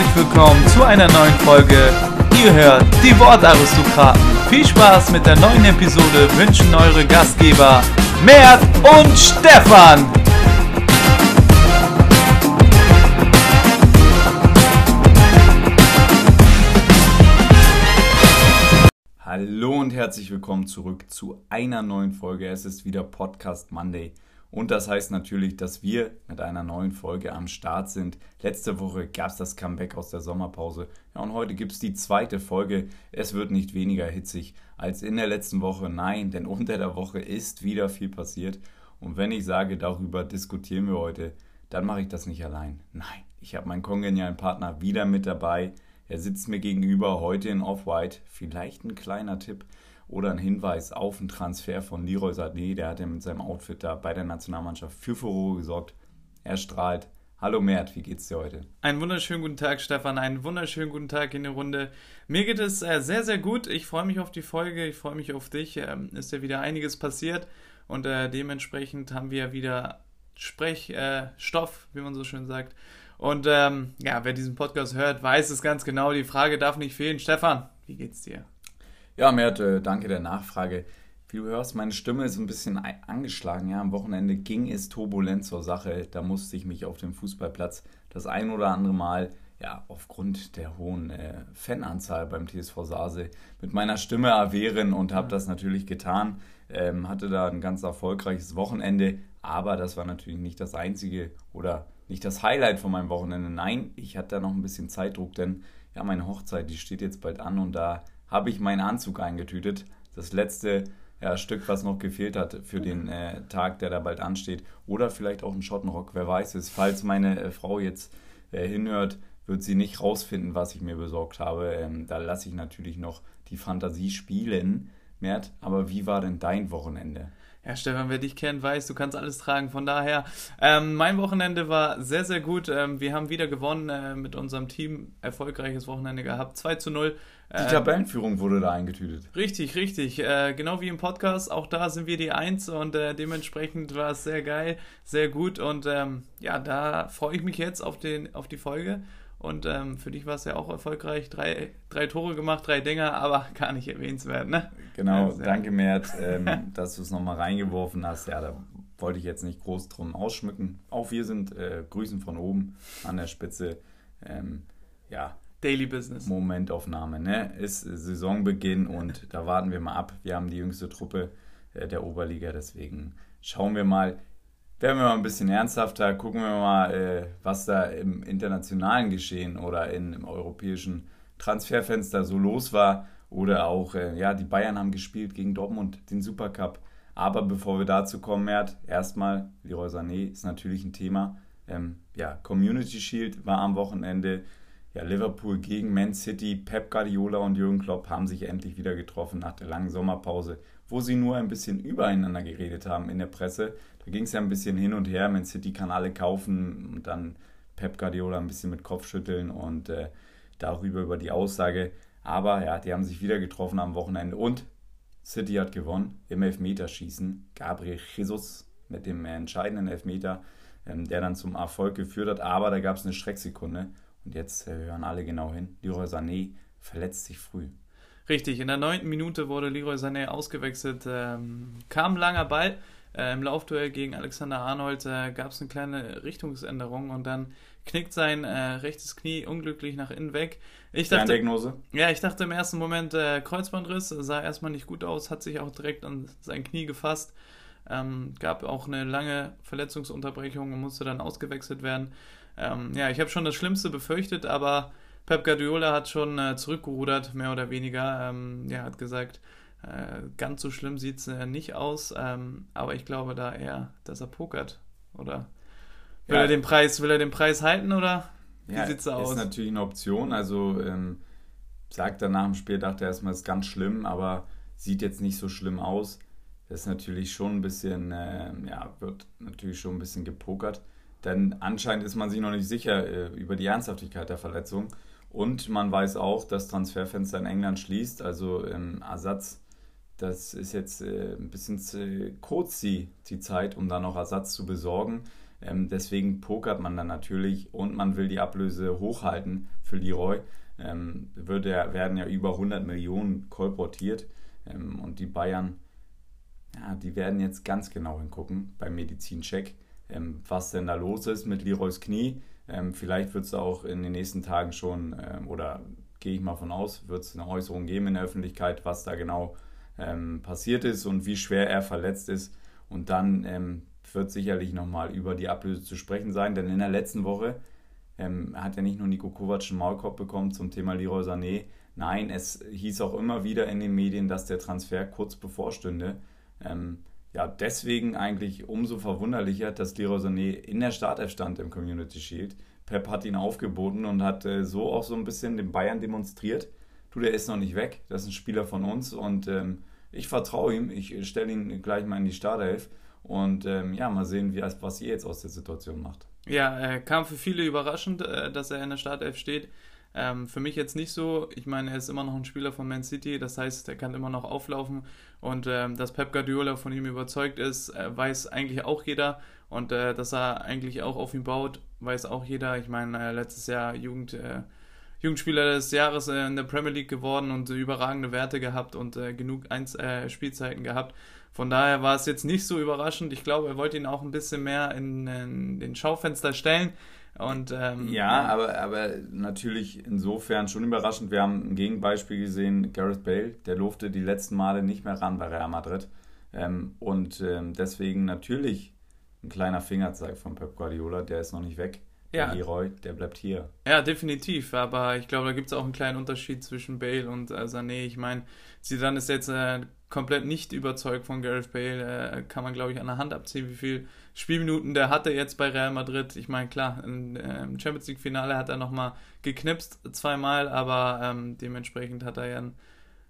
herzlich willkommen zu einer neuen Folge. Ihr hört die Wortaristokraten. Viel Spaß mit der neuen Episode wünschen eure Gastgeber Mert und Stefan. Hallo und herzlich willkommen zurück zu einer neuen Folge. Es ist wieder Podcast Monday. Und das heißt natürlich, dass wir mit einer neuen Folge am Start sind. Letzte Woche gab es das Comeback aus der Sommerpause. Ja, und heute gibt es die zweite Folge. Es wird nicht weniger hitzig als in der letzten Woche. Nein, denn unter der Woche ist wieder viel passiert. Und wenn ich sage, darüber diskutieren wir heute, dann mache ich das nicht allein. Nein, ich habe meinen kongenialen Partner wieder mit dabei. Er sitzt mir gegenüber heute in Off-White. Vielleicht ein kleiner Tipp oder ein Hinweis auf einen Transfer von Leroy Sané. Der hat ja mit seinem Outfit da bei der Nationalmannschaft für Furore gesorgt. Er strahlt. Hallo Mert, wie geht's dir heute? Einen wunderschönen guten Tag, Stefan. Einen wunderschönen guten Tag in der Runde. Mir geht es äh, sehr, sehr gut. Ich freue mich auf die Folge. Ich freue mich auf dich. Ähm, ist ja wieder einiges passiert und äh, dementsprechend haben wir wieder Sprechstoff, äh, wie man so schön sagt. Und ähm, ja, wer diesen Podcast hört, weiß es ganz genau. Die Frage darf nicht fehlen. Stefan, wie geht's dir? Ja, Mert, äh, danke der Nachfrage. Wie du hörst, meine Stimme ist ein bisschen angeschlagen. Ja, am Wochenende ging es turbulent zur Sache. Da musste ich mich auf dem Fußballplatz das ein oder andere Mal, ja, aufgrund der hohen äh, Fananzahl beim TSV Sase mit meiner Stimme erwehren und habe das natürlich getan. Ähm, hatte da ein ganz erfolgreiches Wochenende, aber das war natürlich nicht das einzige oder nicht das Highlight von meinem Wochenende. Nein, ich hatte da noch ein bisschen Zeitdruck, denn ja, meine Hochzeit, die steht jetzt bald an und da habe ich meinen Anzug eingetütet. Das letzte ja, Stück, was noch gefehlt hat für den äh, Tag, der da bald ansteht. Oder vielleicht auch ein Schottenrock, wer weiß es. Falls meine äh, Frau jetzt äh, hinhört, wird sie nicht rausfinden, was ich mir besorgt habe. Ähm, da lasse ich natürlich noch die Fantasie spielen. Mert, aber wie war denn dein Wochenende? Ja, Stefan, wer dich kennt, weiß, du kannst alles tragen. Von daher, ähm, mein Wochenende war sehr, sehr gut. Ähm, wir haben wieder gewonnen äh, mit unserem Team. Erfolgreiches Wochenende gehabt. 2 zu 0. Die äh, Tabellenführung wurde da eingetütet. Richtig, richtig. Äh, genau wie im Podcast. Auch da sind wir die Eins und äh, dementsprechend war es sehr geil, sehr gut. Und ähm, ja, da freue ich mich jetzt auf, den, auf die Folge. Und ähm, für dich war es ja auch erfolgreich. Drei, drei Tore gemacht, drei Dinger, aber gar nicht erwähnenswert, ne? Genau, ja, danke Mert, ähm, dass du es nochmal reingeworfen hast. Ja, da wollte ich jetzt nicht groß drum ausschmücken. Auch wir sind äh, Grüßen von oben an der Spitze. Ähm, ja. Daily Business. Momentaufnahme, ne? Ist Saisonbeginn und da warten wir mal ab. Wir haben die jüngste Truppe äh, der Oberliga, deswegen schauen wir mal, werden wir mal ein bisschen ernsthafter, gucken wir mal, äh, was da im internationalen Geschehen oder in, im europäischen Transferfenster so los war. Oder auch, äh, ja, die Bayern haben gespielt gegen Dortmund, den Supercup. Aber bevor wir dazu kommen, Mert, erstmal, Leroy Sané ist natürlich ein Thema. Ähm, ja, Community Shield war am Wochenende. Ja, Liverpool gegen Man City, Pep Guardiola und Jürgen Klopp haben sich endlich wieder getroffen nach der langen Sommerpause, wo sie nur ein bisschen übereinander geredet haben in der Presse. Da ging es ja ein bisschen hin und her. Man City kann alle kaufen und dann Pep Guardiola ein bisschen mit Kopfschütteln und äh, darüber über die Aussage. Aber ja, die haben sich wieder getroffen am Wochenende und City hat gewonnen im Elfmeterschießen. Gabriel Jesus mit dem entscheidenden Elfmeter, ähm, der dann zum Erfolg geführt hat. Aber da gab es eine Schrecksekunde und jetzt äh, hören alle genau hin. Leroy Sané verletzt sich früh. Richtig, in der neunten Minute wurde Leroy Sané ausgewechselt. Ähm, kam langer Ball. Äh, Im Laufduell gegen Alexander Arnold äh, gab es eine kleine Richtungsänderung und dann knickt sein äh, rechtes Knie unglücklich nach innen weg. Ich dachte, Diagnose? Ja, ich dachte im ersten Moment äh, Kreuzbandriss, sah erstmal nicht gut aus, hat sich auch direkt an sein Knie gefasst. Ähm, gab auch eine lange Verletzungsunterbrechung und musste dann ausgewechselt werden. Ähm, ja, ich habe schon das Schlimmste befürchtet, aber Pep Guardiola hat schon äh, zurückgerudert, mehr oder weniger. Ähm, er hat gesagt, äh, ganz so schlimm sieht es äh, nicht aus, ähm, aber ich glaube da eher, dass er pokert, oder? Will, ja. er, den Preis, will er den Preis halten oder wie ja, sieht es aus? Ist natürlich eine Option. Also ähm, sagt er nach dem Spiel, dachte er erstmal, es ist ganz schlimm, aber sieht jetzt nicht so schlimm aus. Das ist natürlich schon ein bisschen, äh, ja, wird natürlich schon ein bisschen gepokert. Denn anscheinend ist man sich noch nicht sicher äh, über die Ernsthaftigkeit der Verletzung. Und man weiß auch, dass Transferfenster in England schließt. Also ähm, Ersatz, das ist jetzt äh, ein bisschen zu kurz die, die Zeit, um da noch Ersatz zu besorgen. Ähm, deswegen pokert man dann natürlich und man will die Ablöse hochhalten für Leroy. Ähm, wird er, werden ja über 100 Millionen kolportiert ähm, und die Bayern, ja, die werden jetzt ganz genau hingucken beim Medizincheck, ähm, was denn da los ist mit Leroys Knie. Ähm, vielleicht wird es auch in den nächsten Tagen schon, ähm, oder gehe ich mal von aus, wird es eine Äußerung geben in der Öffentlichkeit, was da genau ähm, passiert ist und wie schwer er verletzt ist. Und dann ähm, wird sicherlich nochmal über die Ablöse zu sprechen sein, denn in der letzten Woche ähm, hat ja nicht nur Nico Kovac einen Maulkorb bekommen zum Thema Leroy Sané. Nein, es hieß auch immer wieder in den Medien, dass der Transfer kurz bevorstünde. Ähm, ja, deswegen eigentlich umso verwunderlicher, dass Leroy Sané in der Startelf stand im Community Shield. Pep hat ihn aufgeboten und hat äh, so auch so ein bisschen den Bayern demonstriert, du, der ist noch nicht weg, das ist ein Spieler von uns und ähm, ich vertraue ihm, ich stelle ihn gleich mal in die Startelf und ähm, ja, mal sehen, wie, was ihr jetzt aus der Situation macht. Ja, äh, kam für viele überraschend, äh, dass er in der Startelf steht. Ähm, für mich jetzt nicht so. Ich meine, er ist immer noch ein Spieler von Man City, das heißt, er kann immer noch auflaufen. Und ähm, dass Pep Guardiola von ihm überzeugt ist, äh, weiß eigentlich auch jeder. Und äh, dass er eigentlich auch auf ihn baut, weiß auch jeder. Ich meine, äh, letztes Jahr Jugend, äh, Jugendspieler des Jahres äh, in der Premier League geworden und überragende Werte gehabt und äh, genug Einz Spielzeiten gehabt. Von daher war es jetzt nicht so überraschend. Ich glaube, er wollte ihn auch ein bisschen mehr in, in den Schaufenster stellen. Und, ähm, ja, aber, aber natürlich insofern schon überraschend. Wir haben ein Gegenbeispiel gesehen, Gareth Bale, der durfte die letzten Male nicht mehr ran bei Real Madrid. Ähm, und ähm, deswegen natürlich ein kleiner Fingerzeig von Pep Guardiola, der ist noch nicht weg. Der ja. Leroy, der bleibt hier. Ja, definitiv. Aber ich glaube, da gibt es auch einen kleinen Unterschied zwischen Bale und äh, Sané. Ich meine, Zidane ist jetzt äh, komplett nicht überzeugt von Gareth Bale. Äh, kann man, glaube ich, an der Hand abziehen, wie viele Spielminuten der hatte jetzt bei Real Madrid. Ich meine, klar, im äh, Champions League-Finale hat er nochmal geknipst, zweimal, aber ähm, dementsprechend hat er ja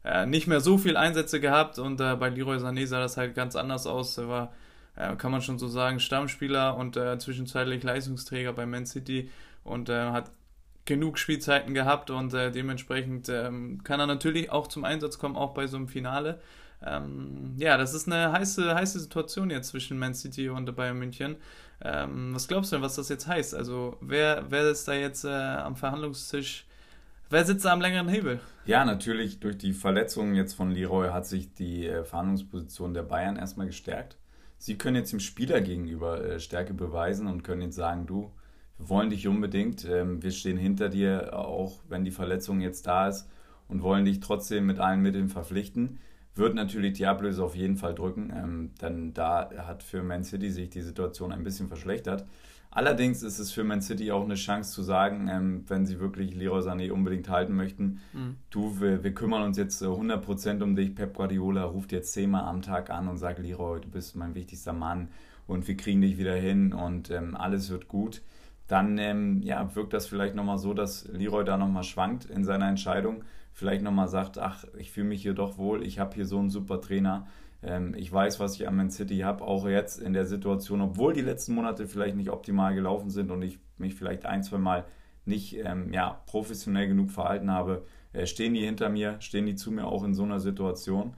äh, nicht mehr so viel Einsätze gehabt und äh, bei Leroy Sané sah das halt ganz anders aus. Er war, äh, kann man schon so sagen, Stammspieler und äh, zwischenzeitlich Leistungsträger bei Man City und äh, hat genug Spielzeiten gehabt und dementsprechend ähm, kann er natürlich auch zum Einsatz kommen, auch bei so einem Finale. Ähm, ja, das ist eine heiße, heiße Situation jetzt zwischen Man City und Bayern München. Ähm, was glaubst du denn, was das jetzt heißt? Also, wer, wer ist da jetzt äh, am Verhandlungstisch? Wer sitzt da am längeren Hebel? Ja, natürlich durch die Verletzungen jetzt von Leroy hat sich die äh, Verhandlungsposition der Bayern erstmal gestärkt. Sie können jetzt dem Spieler gegenüber äh, Stärke beweisen und können jetzt sagen, du, wir wollen dich unbedingt, ähm, wir stehen hinter dir, auch wenn die Verletzung jetzt da ist und wollen dich trotzdem mit allen Mitteln verpflichten wird natürlich die Ablöse auf jeden Fall drücken, ähm, denn da hat für Man City sich die Situation ein bisschen verschlechtert. Allerdings ist es für Man City auch eine Chance zu sagen, ähm, wenn sie wirklich Leroy Sané unbedingt halten möchten, mhm. du, wir, wir, kümmern uns jetzt 100% um dich, Pep Guardiola ruft jetzt zehnmal am Tag an und sagt, Leroy, du bist mein wichtigster Mann und wir kriegen dich wieder hin und ähm, alles wird gut. Dann ähm, ja, wirkt das vielleicht nochmal so, dass Leroy da nochmal schwankt in seiner Entscheidung vielleicht nochmal sagt, ach, ich fühle mich hier doch wohl, ich habe hier so einen super Trainer, ähm, ich weiß, was ich am Man City habe, auch jetzt in der Situation, obwohl die letzten Monate vielleicht nicht optimal gelaufen sind und ich mich vielleicht ein, zwei Mal nicht ähm, ja, professionell genug verhalten habe, äh, stehen die hinter mir, stehen die zu mir auch in so einer Situation.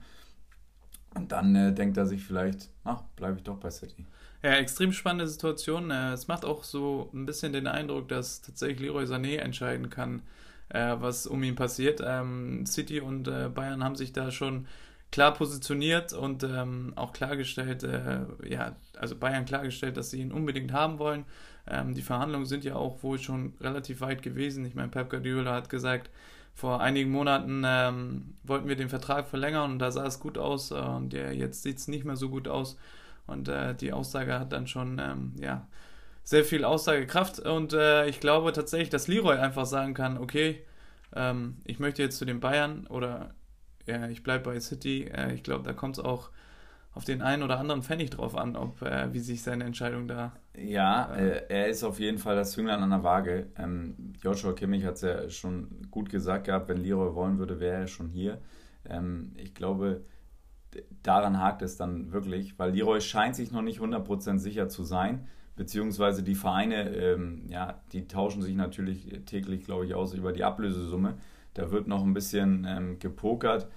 Und dann äh, denkt er sich vielleicht, ach, bleibe ich doch bei City. Ja, extrem spannende Situation. Äh, es macht auch so ein bisschen den Eindruck, dass tatsächlich Leroy Sané entscheiden kann, äh, was um ihn passiert. Ähm, City und äh, Bayern haben sich da schon klar positioniert und ähm, auch klargestellt, äh, ja, also Bayern klargestellt, dass sie ihn unbedingt haben wollen. Ähm, die Verhandlungen sind ja auch wohl schon relativ weit gewesen. Ich meine, Pep Guardiola hat gesagt, vor einigen Monaten ähm, wollten wir den Vertrag verlängern und da sah es gut aus äh, und ja, jetzt sieht es nicht mehr so gut aus. Und äh, die Aussage hat dann schon, ähm, ja, sehr viel Aussagekraft und äh, ich glaube tatsächlich, dass Leroy einfach sagen kann, okay, ähm, ich möchte jetzt zu den Bayern oder ja, ich bleibe bei City. Äh, ich glaube, da kommt es auch auf den einen oder anderen Pfennig drauf an, ob äh, wie sich seine Entscheidung da. Ja, äh, er ist auf jeden Fall das Zünglein an der Waage. Ähm, Joshua Kimmich hat es ja schon gut gesagt gehabt, wenn Leroy wollen würde, wäre er schon hier. Ähm, ich glaube, daran hakt es dann wirklich, weil Leroy scheint sich noch nicht 100% sicher zu sein beziehungsweise die Vereine, ähm, ja, die tauschen sich natürlich täglich, glaube ich, aus über die Ablösesumme. Da wird noch ein bisschen ähm, gepokert.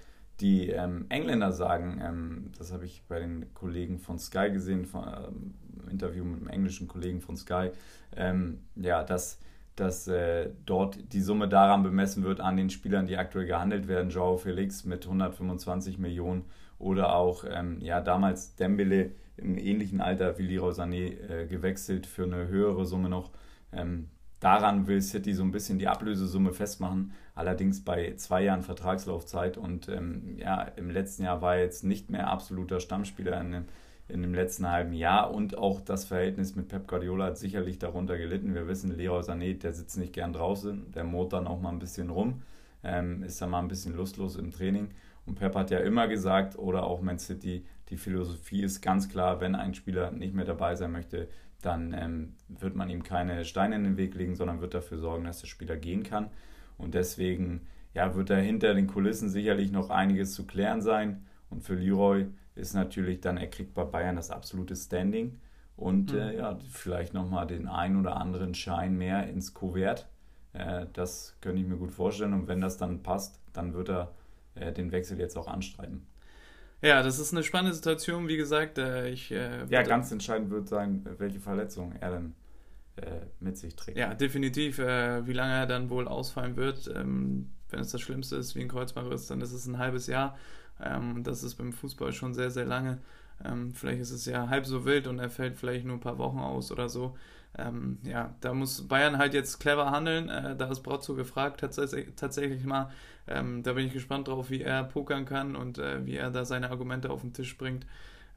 die ähm, Engländer sagen, ähm, das habe ich bei den Kollegen von Sky gesehen, von, ähm, Interview mit einem englischen Kollegen von Sky, ähm, ja, dass, dass äh, dort die Summe daran bemessen wird an den Spielern, die aktuell gehandelt werden. Joao Felix mit 125 Millionen oder auch ähm, ja, damals Dembele im ähnlichen Alter wie Leroy Sané äh, gewechselt für eine höhere Summe noch. Ähm, daran will City so ein bisschen die Ablösesumme festmachen, allerdings bei zwei Jahren Vertragslaufzeit und ähm, ja, im letzten Jahr war er jetzt nicht mehr absoluter Stammspieler in, in dem letzten halben Jahr und auch das Verhältnis mit Pep Guardiola hat sicherlich darunter gelitten. Wir wissen, Leroy Sané, der sitzt nicht gern draußen, der mot dann auch mal ein bisschen rum, ähm, ist dann mal ein bisschen lustlos im Training und Pep hat ja immer gesagt, oder auch Man City, die Philosophie ist ganz klar, wenn ein Spieler nicht mehr dabei sein möchte, dann ähm, wird man ihm keine Steine in den Weg legen, sondern wird dafür sorgen, dass der Spieler gehen kann. Und deswegen ja, wird da hinter den Kulissen sicherlich noch einiges zu klären sein. Und für Leroy ist natürlich dann, er kriegt bei Bayern das absolute Standing und mhm. äh, ja, vielleicht nochmal den einen oder anderen Schein mehr ins Kuvert. Äh, das könnte ich mir gut vorstellen. Und wenn das dann passt, dann wird er äh, den Wechsel jetzt auch anstreiten. Ja, das ist eine spannende Situation, wie gesagt. Äh, ich, äh, ja, ganz entscheidend wird sein, welche Verletzung er dann äh, mit sich trägt. Ja, definitiv. Äh, wie lange er dann wohl ausfallen wird. Ähm, wenn es das Schlimmste ist, wie ein Kreuzbandriss, dann ist es ein halbes Jahr. Ähm, das ist beim Fußball schon sehr, sehr lange. Ähm, vielleicht ist es ja halb so wild und er fällt vielleicht nur ein paar Wochen aus oder so ähm, ja, da muss Bayern halt jetzt clever handeln. Äh, da ist Brotzo gefragt, tatsächlich, tatsächlich mal. Ähm, da bin ich gespannt drauf, wie er pokern kann und äh, wie er da seine Argumente auf den Tisch bringt.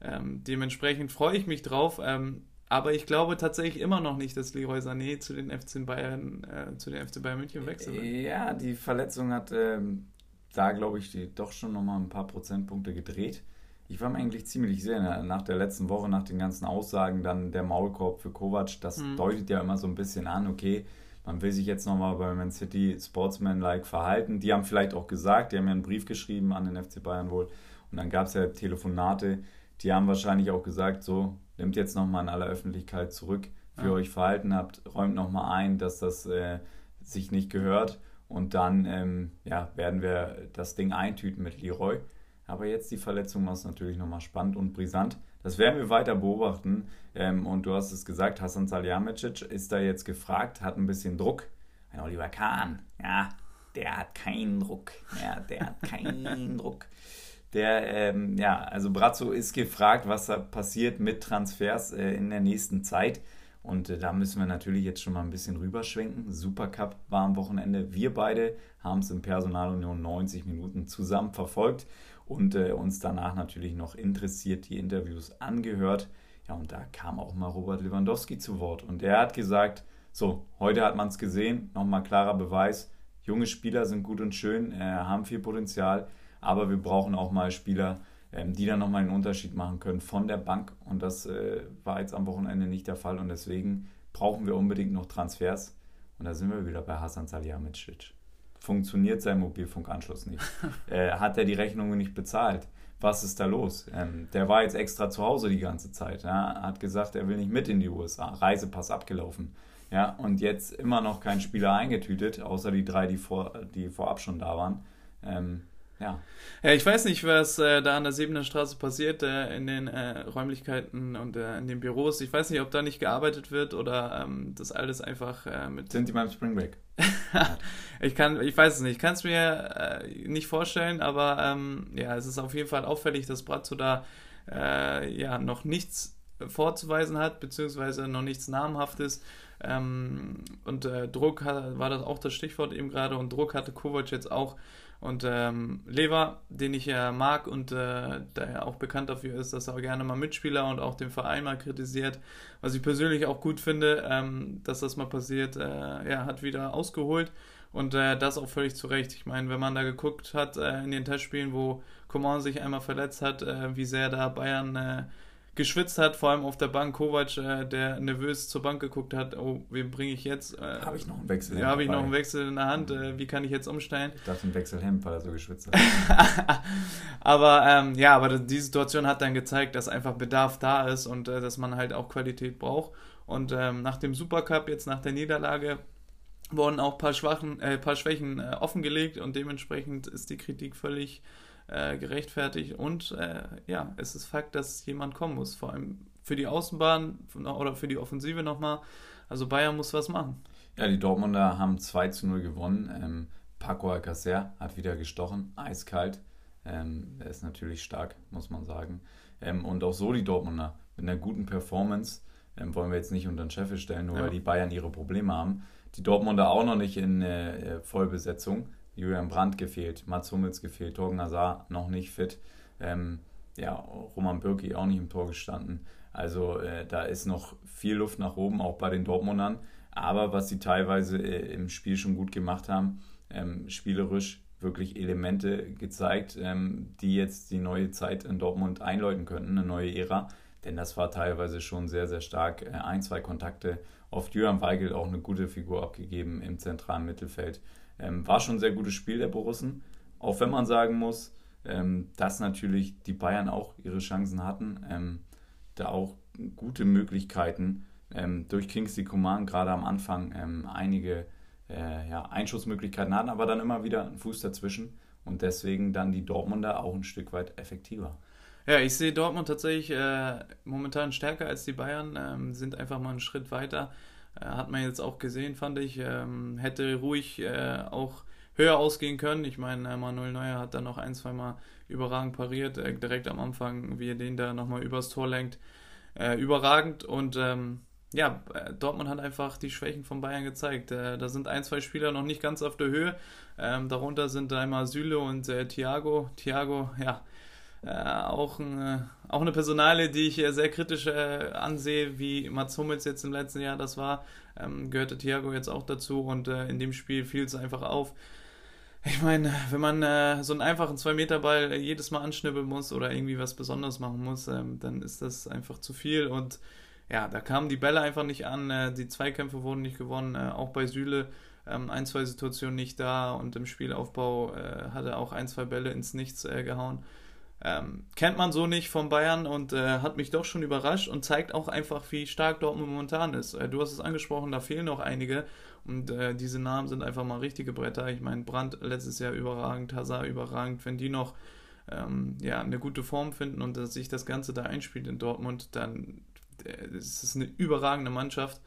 Ähm, dementsprechend freue ich mich drauf. Ähm, aber ich glaube tatsächlich immer noch nicht, dass Leroy Sané zu den FC Bayern, äh, zu den FC Bayern München wechselt. Ja, die Verletzung hat ähm, da, glaube ich, die doch schon nochmal ein paar Prozentpunkte gedreht ich war mir eigentlich ziemlich sicher, nach der letzten Woche, nach den ganzen Aussagen, dann der Maulkorb für Kovac, das mhm. deutet ja immer so ein bisschen an, okay, man will sich jetzt nochmal bei Man City Sportsman-like verhalten. Die haben vielleicht auch gesagt, die haben ja einen Brief geschrieben an den FC Bayern wohl und dann gab es ja Telefonate, die haben wahrscheinlich auch gesagt, so, nimmt jetzt nochmal in aller Öffentlichkeit zurück, wie ihr euch verhalten habt, räumt nochmal ein, dass das äh, sich nicht gehört und dann ähm, ja, werden wir das Ding eintüten mit Leroy. Aber jetzt die Verletzung macht es natürlich nochmal spannend und brisant. Das werden wir weiter beobachten. Ähm, und du hast es gesagt, Hasan Salihamidzic ist da jetzt gefragt, hat ein bisschen Druck. Ein Oliver Kahn, ja, der hat keinen Druck. Ja, der hat keinen Druck. Der, ähm, ja, also Brazzo ist gefragt, was da passiert mit Transfers äh, in der nächsten Zeit. Und äh, da müssen wir natürlich jetzt schon mal ein bisschen rüberschwenken. Supercup war am Wochenende. Wir beide haben es im Personalunion 90 Minuten zusammen verfolgt und äh, uns danach natürlich noch interessiert die Interviews angehört. Ja, und da kam auch mal Robert Lewandowski zu Wort und er hat gesagt, so, heute hat man es gesehen, nochmal klarer Beweis, junge Spieler sind gut und schön, äh, haben viel Potenzial, aber wir brauchen auch mal Spieler, ähm, die dann nochmal einen Unterschied machen können von der Bank und das äh, war jetzt am Wochenende nicht der Fall und deswegen brauchen wir unbedingt noch Transfers und da sind wir wieder bei Hasan Salihamidzic funktioniert sein Mobilfunkanschluss nicht. äh, hat er die Rechnungen nicht bezahlt? Was ist da los? Ähm, der war jetzt extra zu Hause die ganze Zeit. Ja? Hat gesagt, er will nicht mit in die USA. Reisepass abgelaufen. Ja, und jetzt immer noch kein Spieler eingetütet, außer die drei, die, vor, die vorab schon da waren. Ähm, ja. ja, ich weiß nicht, was äh, da an der Siebener Straße passiert, äh, in den äh, Räumlichkeiten und äh, in den Büros. Ich weiß nicht, ob da nicht gearbeitet wird oder ähm, das alles einfach äh, mit. Sind die beim Spring Break? ich kann, ich weiß es nicht. Ich kann es mir äh, nicht vorstellen, aber ähm, ja, es ist auf jeden Fall auffällig, dass Brazzo da ja noch nichts vorzuweisen hat, beziehungsweise noch nichts Namhaftes. Ähm, und Druck hat, war das auch das Stichwort eben gerade und Druck hatte Kovac jetzt auch und ähm, Lever, den ich ja mag und äh, der ja auch bekannt dafür ist, dass er gerne mal Mitspieler und auch den Verein mal kritisiert, was ich persönlich auch gut finde, ähm, dass das mal passiert, äh, ja, hat wieder ausgeholt und äh, das auch völlig zu Recht. Ich meine, wenn man da geguckt hat äh, in den Testspielen, wo Coman sich einmal verletzt hat, äh, wie sehr da Bayern äh, geschwitzt hat, vor allem auf der Bank. Kovac, äh, der nervös zur Bank geguckt hat, oh, wen bringe ich jetzt? Äh, habe ich noch einen Wechsel? Ja, habe ich noch einen Wechsel in der Hand. Äh, wie kann ich jetzt umstellen? Ich dachte, ein Wechselhemd, weil er so geschwitzt hat. aber ähm, ja, aber die Situation hat dann gezeigt, dass einfach Bedarf da ist und äh, dass man halt auch Qualität braucht. Und ähm, nach dem Supercup, jetzt nach der Niederlage, wurden auch ein paar, Schwachen, äh, paar Schwächen äh, offengelegt und dementsprechend ist die Kritik völlig äh, gerechtfertigt. Und äh, ja, es ist Fakt, dass jemand kommen muss. Vor allem für die Außenbahn oder für die Offensive nochmal. Also Bayern muss was machen. Ja, die Dortmunder haben 2 zu 0 gewonnen. Ähm, Paco Alcacer hat wieder gestochen, eiskalt. Ähm, er ist natürlich stark, muss man sagen. Ähm, und auch so die Dortmunder mit einer guten Performance ähm, wollen wir jetzt nicht unter den Scheffel stellen, nur ja. weil die Bayern ihre Probleme haben. Die Dortmunder auch noch nicht in äh, Vollbesetzung. Julian Brandt gefehlt, Mats Hummels gefehlt, Torgen Hazard noch nicht fit. Ähm, ja, Roman Bürki auch nicht im Tor gestanden. Also äh, da ist noch viel Luft nach oben, auch bei den Dortmundern. Aber was sie teilweise äh, im Spiel schon gut gemacht haben, ähm, spielerisch wirklich Elemente gezeigt, ähm, die jetzt die neue Zeit in Dortmund einläuten könnten, eine neue Ära. Denn das war teilweise schon sehr, sehr stark. Äh, ein, zwei Kontakte. Oft Jürgen Weigel auch eine gute Figur abgegeben im zentralen Mittelfeld. Ähm, war schon ein sehr gutes Spiel der Borussen. Auch wenn man sagen muss, ähm, dass natürlich die Bayern auch ihre Chancen hatten. Ähm, da auch gute Möglichkeiten ähm, durch Kingsley Coman gerade am Anfang ähm, einige äh, ja, Einschussmöglichkeiten hatten, aber dann immer wieder einen Fuß dazwischen und deswegen dann die Dortmunder auch ein Stück weit effektiver. Ja, ich sehe Dortmund tatsächlich äh, momentan stärker als die Bayern, ähm, sind einfach mal einen Schritt weiter. Äh, hat man jetzt auch gesehen, fand ich. Ähm, hätte ruhig äh, auch höher ausgehen können. Ich meine, äh, Manuel Neuer hat da noch ein, zwei Mal überragend pariert, äh, direkt am Anfang, wie er den da nochmal übers Tor lenkt. überragend und ähm, ja, äh, Dortmund hat einfach die Schwächen von Bayern gezeigt. Äh, da sind ein, zwei Spieler noch nicht ganz auf der Höhe. Ähm, darunter sind einmal Süle und äh, Thiago. Thiago, ja, äh, auch, ein, äh, auch eine Personale, die ich sehr kritisch äh, ansehe, wie Mats Hummels jetzt im letzten Jahr das war. Ähm, gehörte Thiago jetzt auch dazu und in dem Spiel fiel es einfach auf. Ich meine, wenn man so einen einfachen 2-Meter-Ball jedes Mal anschnippeln muss oder irgendwie was Besonderes machen muss, ähm, dann ist das einfach zu viel und ja, da kamen die Bälle einfach nicht an, äh, die Zweikämpfe wurden nicht gewonnen, äh, auch bei Süle ähm, ein, zwei Situationen nicht da und im Spielaufbau äh, hat er auch ein, zwei Bälle ins Nichts äh, gehauen. Ähm, kennt man so nicht von Bayern und äh, hat mich doch schon überrascht und zeigt auch einfach, wie stark Dortmund momentan ist. Äh, du hast es angesprochen, da fehlen noch einige und diese Namen sind einfach mal richtige Bretter. Ich meine, Brandt letztes Jahr überragend, Hazard überragend. Wenn die noch ähm, ja, eine gute Form finden und dass sich das Ganze da einspielt in Dortmund, dann es ist eine überragende Mannschaft.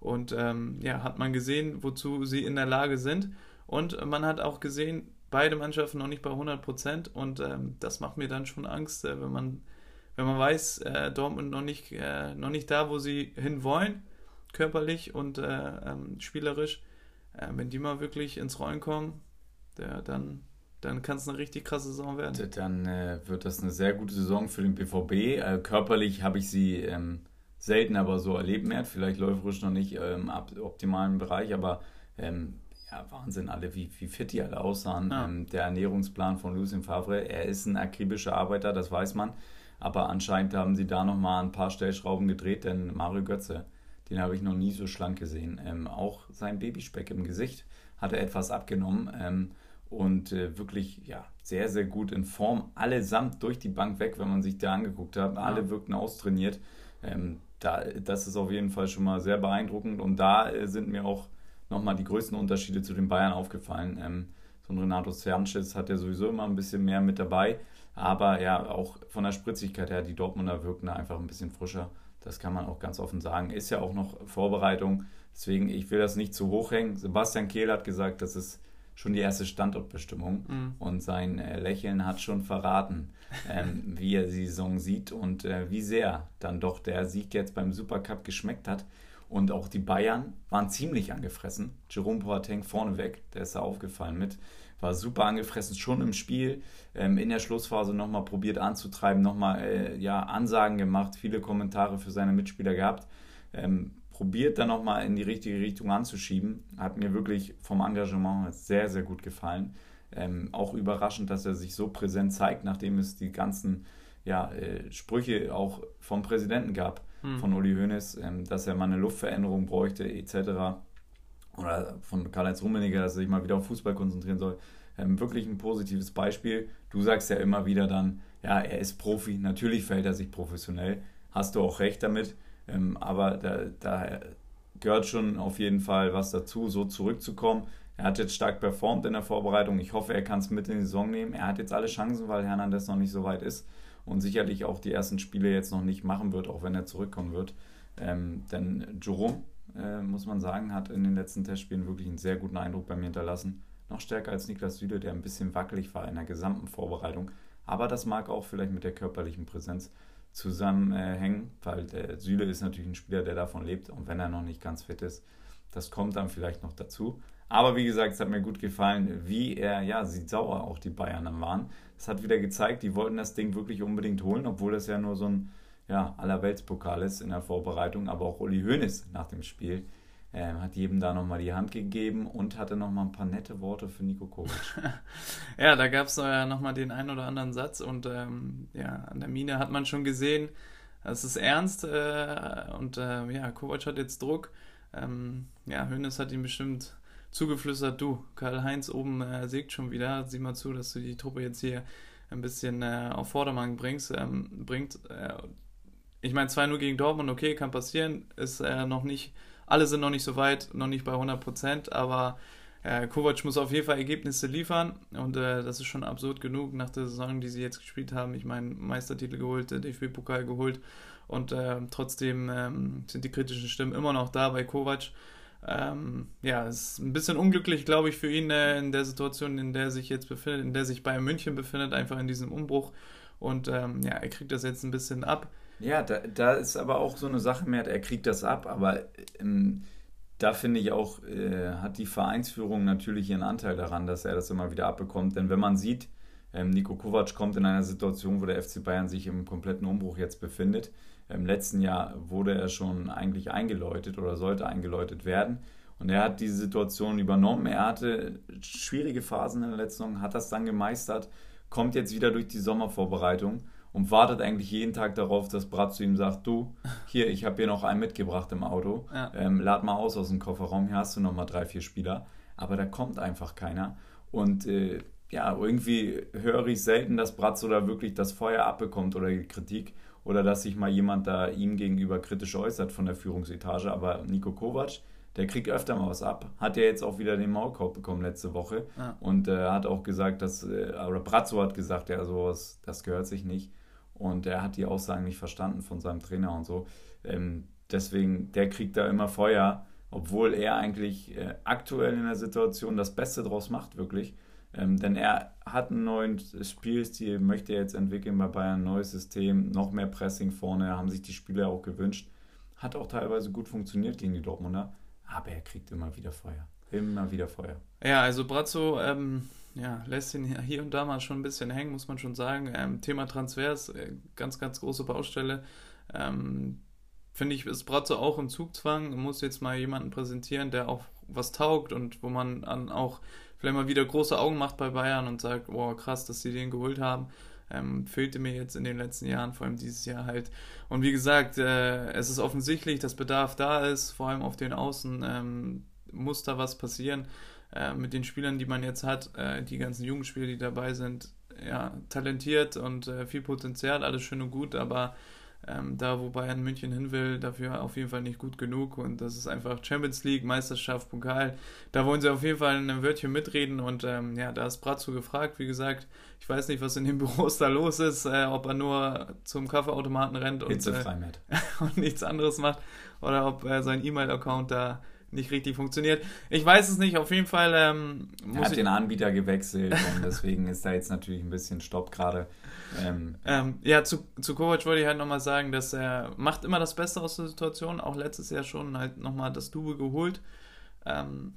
Und ähm, ja, hat man gesehen, wozu sie in der Lage sind. Und man hat auch gesehen, beide Mannschaften noch nicht bei 100 Prozent. Und ähm, das macht mir dann schon Angst, äh, wenn, man, wenn man weiß, äh, Dortmund noch nicht, äh, noch nicht da, wo sie hinwollen, körperlich und äh, ähm, spielerisch. Äh, wenn die mal wirklich ins Rollen kommen, der, dann dann kann es eine richtig krasse Saison werden. Dann äh, wird das eine sehr gute Saison für den BVB. Äh, körperlich habe ich sie ähm, selten aber so erlebt mehr. Vielleicht läuferisch noch nicht im ähm, optimalen Bereich, aber ähm, ja, Wahnsinn, alle, wie, wie fit die alle aussahen. Ja. Ähm, der Ernährungsplan von Lucien Favre, er ist ein akribischer Arbeiter, das weiß man. Aber anscheinend haben sie da nochmal ein paar Stellschrauben gedreht, denn Mario Götze, den habe ich noch nie so schlank gesehen. Ähm, auch sein Babyspeck im Gesicht hat er etwas abgenommen ähm, und äh, wirklich ja, sehr, sehr gut in Form. Allesamt durch die Bank weg, wenn man sich da angeguckt hat. Alle ja. wirkten austrainiert. Ähm, da, das ist auf jeden Fall schon mal sehr beeindruckend und da äh, sind mir auch nochmal die größten Unterschiede zu den Bayern aufgefallen. Ähm, so ein Renato Sanchez hat ja sowieso immer ein bisschen mehr mit dabei, aber ja, auch von der Spritzigkeit her, die Dortmunder wirken da einfach ein bisschen frischer. Das kann man auch ganz offen sagen. Ist ja auch noch Vorbereitung, deswegen, ich will das nicht zu hoch hängen. Sebastian Kehl hat gesagt, das ist schon die erste Standortbestimmung mhm. und sein äh, Lächeln hat schon verraten, ähm, wie er die Saison sieht und äh, wie sehr dann doch der Sieg jetzt beim Supercup geschmeckt hat. Und auch die Bayern waren ziemlich angefressen. Jerome Boateng vorneweg, der ist da aufgefallen mit, war super angefressen, schon im Spiel, ähm, in der Schlussphase nochmal probiert anzutreiben, nochmal äh, ja, Ansagen gemacht, viele Kommentare für seine Mitspieler gehabt. Ähm, probiert dann nochmal in die richtige Richtung anzuschieben. Hat mir wirklich vom Engagement sehr, sehr gut gefallen. Ähm, auch überraschend, dass er sich so präsent zeigt, nachdem es die ganzen ja, äh, Sprüche auch vom Präsidenten gab, hm. von Uli Hoeneß, ähm, dass er mal eine Luftveränderung bräuchte, etc. Oder von Karl-Heinz Rummeniger, dass er sich mal wieder auf Fußball konzentrieren soll. Ähm, wirklich ein positives Beispiel. Du sagst ja immer wieder dann, ja, er ist Profi, natürlich fällt er sich professionell. Hast du auch recht damit. Ähm, aber da, da, gehört schon auf jeden Fall was dazu, so zurückzukommen. Er hat jetzt stark performt in der Vorbereitung. Ich hoffe, er kann es mit in die Saison nehmen. Er hat jetzt alle Chancen, weil Hernandez noch nicht so weit ist und sicherlich auch die ersten Spiele jetzt noch nicht machen wird, auch wenn er zurückkommen wird. Ähm, denn Jerome, äh, muss man sagen, hat in den letzten Testspielen wirklich einen sehr guten Eindruck bei mir hinterlassen. Noch stärker als Niklas Süle, der ein bisschen wackelig war in der gesamten Vorbereitung. Aber das mag auch vielleicht mit der körperlichen Präsenz zusammenhängen, äh, weil der Süle ist natürlich ein Spieler, der davon lebt und wenn er noch nicht ganz fit ist, das kommt dann vielleicht noch dazu. Aber wie gesagt, es hat mir gut gefallen, wie er, ja, sieht sauer auch die Bayern waren. Es hat wieder gezeigt, die wollten das Ding wirklich unbedingt holen, obwohl das ja nur so ein ja, Allerweltspokal ist in der Vorbereitung. Aber auch Uli Hoeneß nach dem Spiel äh, hat jedem da nochmal die Hand gegeben und hatte nochmal ein paar nette Worte für Nico Kovac. ja, da gab es ja nochmal den einen oder anderen Satz und ähm, ja, an der Mine hat man schon gesehen, es ist ernst äh, und äh, ja, Kovac hat jetzt Druck. Ähm, ja, Hoeneß hat ihm bestimmt zugeflüstert, du, Karl-Heinz oben äh, sägt schon wieder, sieh mal zu, dass du die Truppe jetzt hier ein bisschen äh, auf Vordermann bringst, ähm, bringt. Äh, ich meine, 2-0 gegen Dortmund, okay, kann passieren, ist äh, noch nicht, alle sind noch nicht so weit, noch nicht bei 100 Prozent, aber äh, Kovac muss auf jeden Fall Ergebnisse liefern und äh, das ist schon absurd genug nach der Saison, die sie jetzt gespielt haben. Ich meine, Meistertitel geholt, DFB-Pokal geholt und trotzdem ähm, sind die kritischen Stimmen immer noch da bei Kovac. Ähm, ja, ist ein bisschen unglücklich, glaube ich, für ihn äh, in der Situation, in der er sich jetzt befindet, in der sich Bayern München befindet, einfach in diesem Umbruch. Und ähm, ja, er kriegt das jetzt ein bisschen ab. Ja, da, da ist aber auch so eine Sache mehr, er kriegt das ab, aber ähm, da finde ich auch, äh, hat die Vereinsführung natürlich ihren Anteil daran, dass er das immer wieder abbekommt. Denn wenn man sieht, ähm, Nico Kovac kommt in einer Situation, wo der FC Bayern sich im kompletten Umbruch jetzt befindet, im letzten Jahr wurde er schon eigentlich eingeläutet oder sollte eingeläutet werden. Und er hat diese Situation übernommen. Er hatte schwierige Phasen in der letzten Saison, hat das dann gemeistert, kommt jetzt wieder durch die Sommervorbereitung und wartet eigentlich jeden Tag darauf, dass Brat zu ihm sagt, du, hier, ich habe hier noch einen mitgebracht im Auto, ja. ähm, lad mal aus aus dem Kofferraum, hier hast du noch mal drei, vier Spieler. Aber da kommt einfach keiner. Und äh, ja, irgendwie höre ich selten, dass Bratzo da wirklich das Feuer abbekommt oder die Kritik oder dass sich mal jemand da ihm gegenüber kritisch äußert von der Führungsetage. Aber Nico Kovac, der kriegt öfter mal was ab. Hat ja jetzt auch wieder den Maulkorb bekommen letzte Woche ja. und äh, hat auch gesagt, dass, äh, oder Brazzo hat gesagt, ja, sowas, das gehört sich nicht. Und er hat die Aussagen nicht verstanden von seinem Trainer und so. Ähm, deswegen, der kriegt da immer Feuer, obwohl er eigentlich äh, aktuell in der Situation das Beste draus macht, wirklich. Ähm, denn er hat einen neuen Spielstil, möchte jetzt entwickeln bei Bayern, ein neues System, noch mehr Pressing vorne, haben sich die Spieler auch gewünscht. Hat auch teilweise gut funktioniert gegen die Dortmunder, aber er kriegt immer wieder Feuer. Immer wieder Feuer. Ja, also Brazzo ähm, ja, lässt ihn hier und da mal schon ein bisschen hängen, muss man schon sagen. Ähm, Thema Transfers, äh, ganz, ganz große Baustelle. Ähm, Finde ich, ist Brazzo auch im Zugzwang, muss jetzt mal jemanden präsentieren, der auch was taugt und wo man dann auch vielleicht mal wieder große Augen macht bei Bayern und sagt, boah, krass, dass sie den geholt haben. Ähm, fehlte mir jetzt in den letzten Jahren, vor allem dieses Jahr halt. Und wie gesagt, äh, es ist offensichtlich, dass Bedarf da ist, vor allem auf den Außen ähm, muss da was passieren äh, mit den Spielern, die man jetzt hat, äh, die ganzen jungen Spieler, die dabei sind, ja, talentiert und äh, viel Potenzial, alles schön und gut, aber ähm, da, wo Bayern München hin will, dafür auf jeden Fall nicht gut genug. Und das ist einfach Champions League, Meisterschaft, Pokal. Da wollen sie auf jeden Fall ein Wörtchen mitreden. Und ähm, ja, da ist Bratzo gefragt. Wie gesagt, ich weiß nicht, was in den Büros da los ist, äh, ob er nur zum Kaffeeautomaten rennt und, äh, und nichts anderes macht oder ob äh, sein E-Mail-Account da nicht richtig funktioniert. Ich weiß es nicht, auf jeden Fall. Ähm, er hat den Anbieter gewechselt und deswegen ist da jetzt natürlich ein bisschen Stopp gerade. Ähm, ähm, ja, zu, zu Kovac wollte ich halt nochmal sagen, dass er macht immer das Beste aus der Situation, auch letztes Jahr schon halt nochmal das Double geholt. Ähm,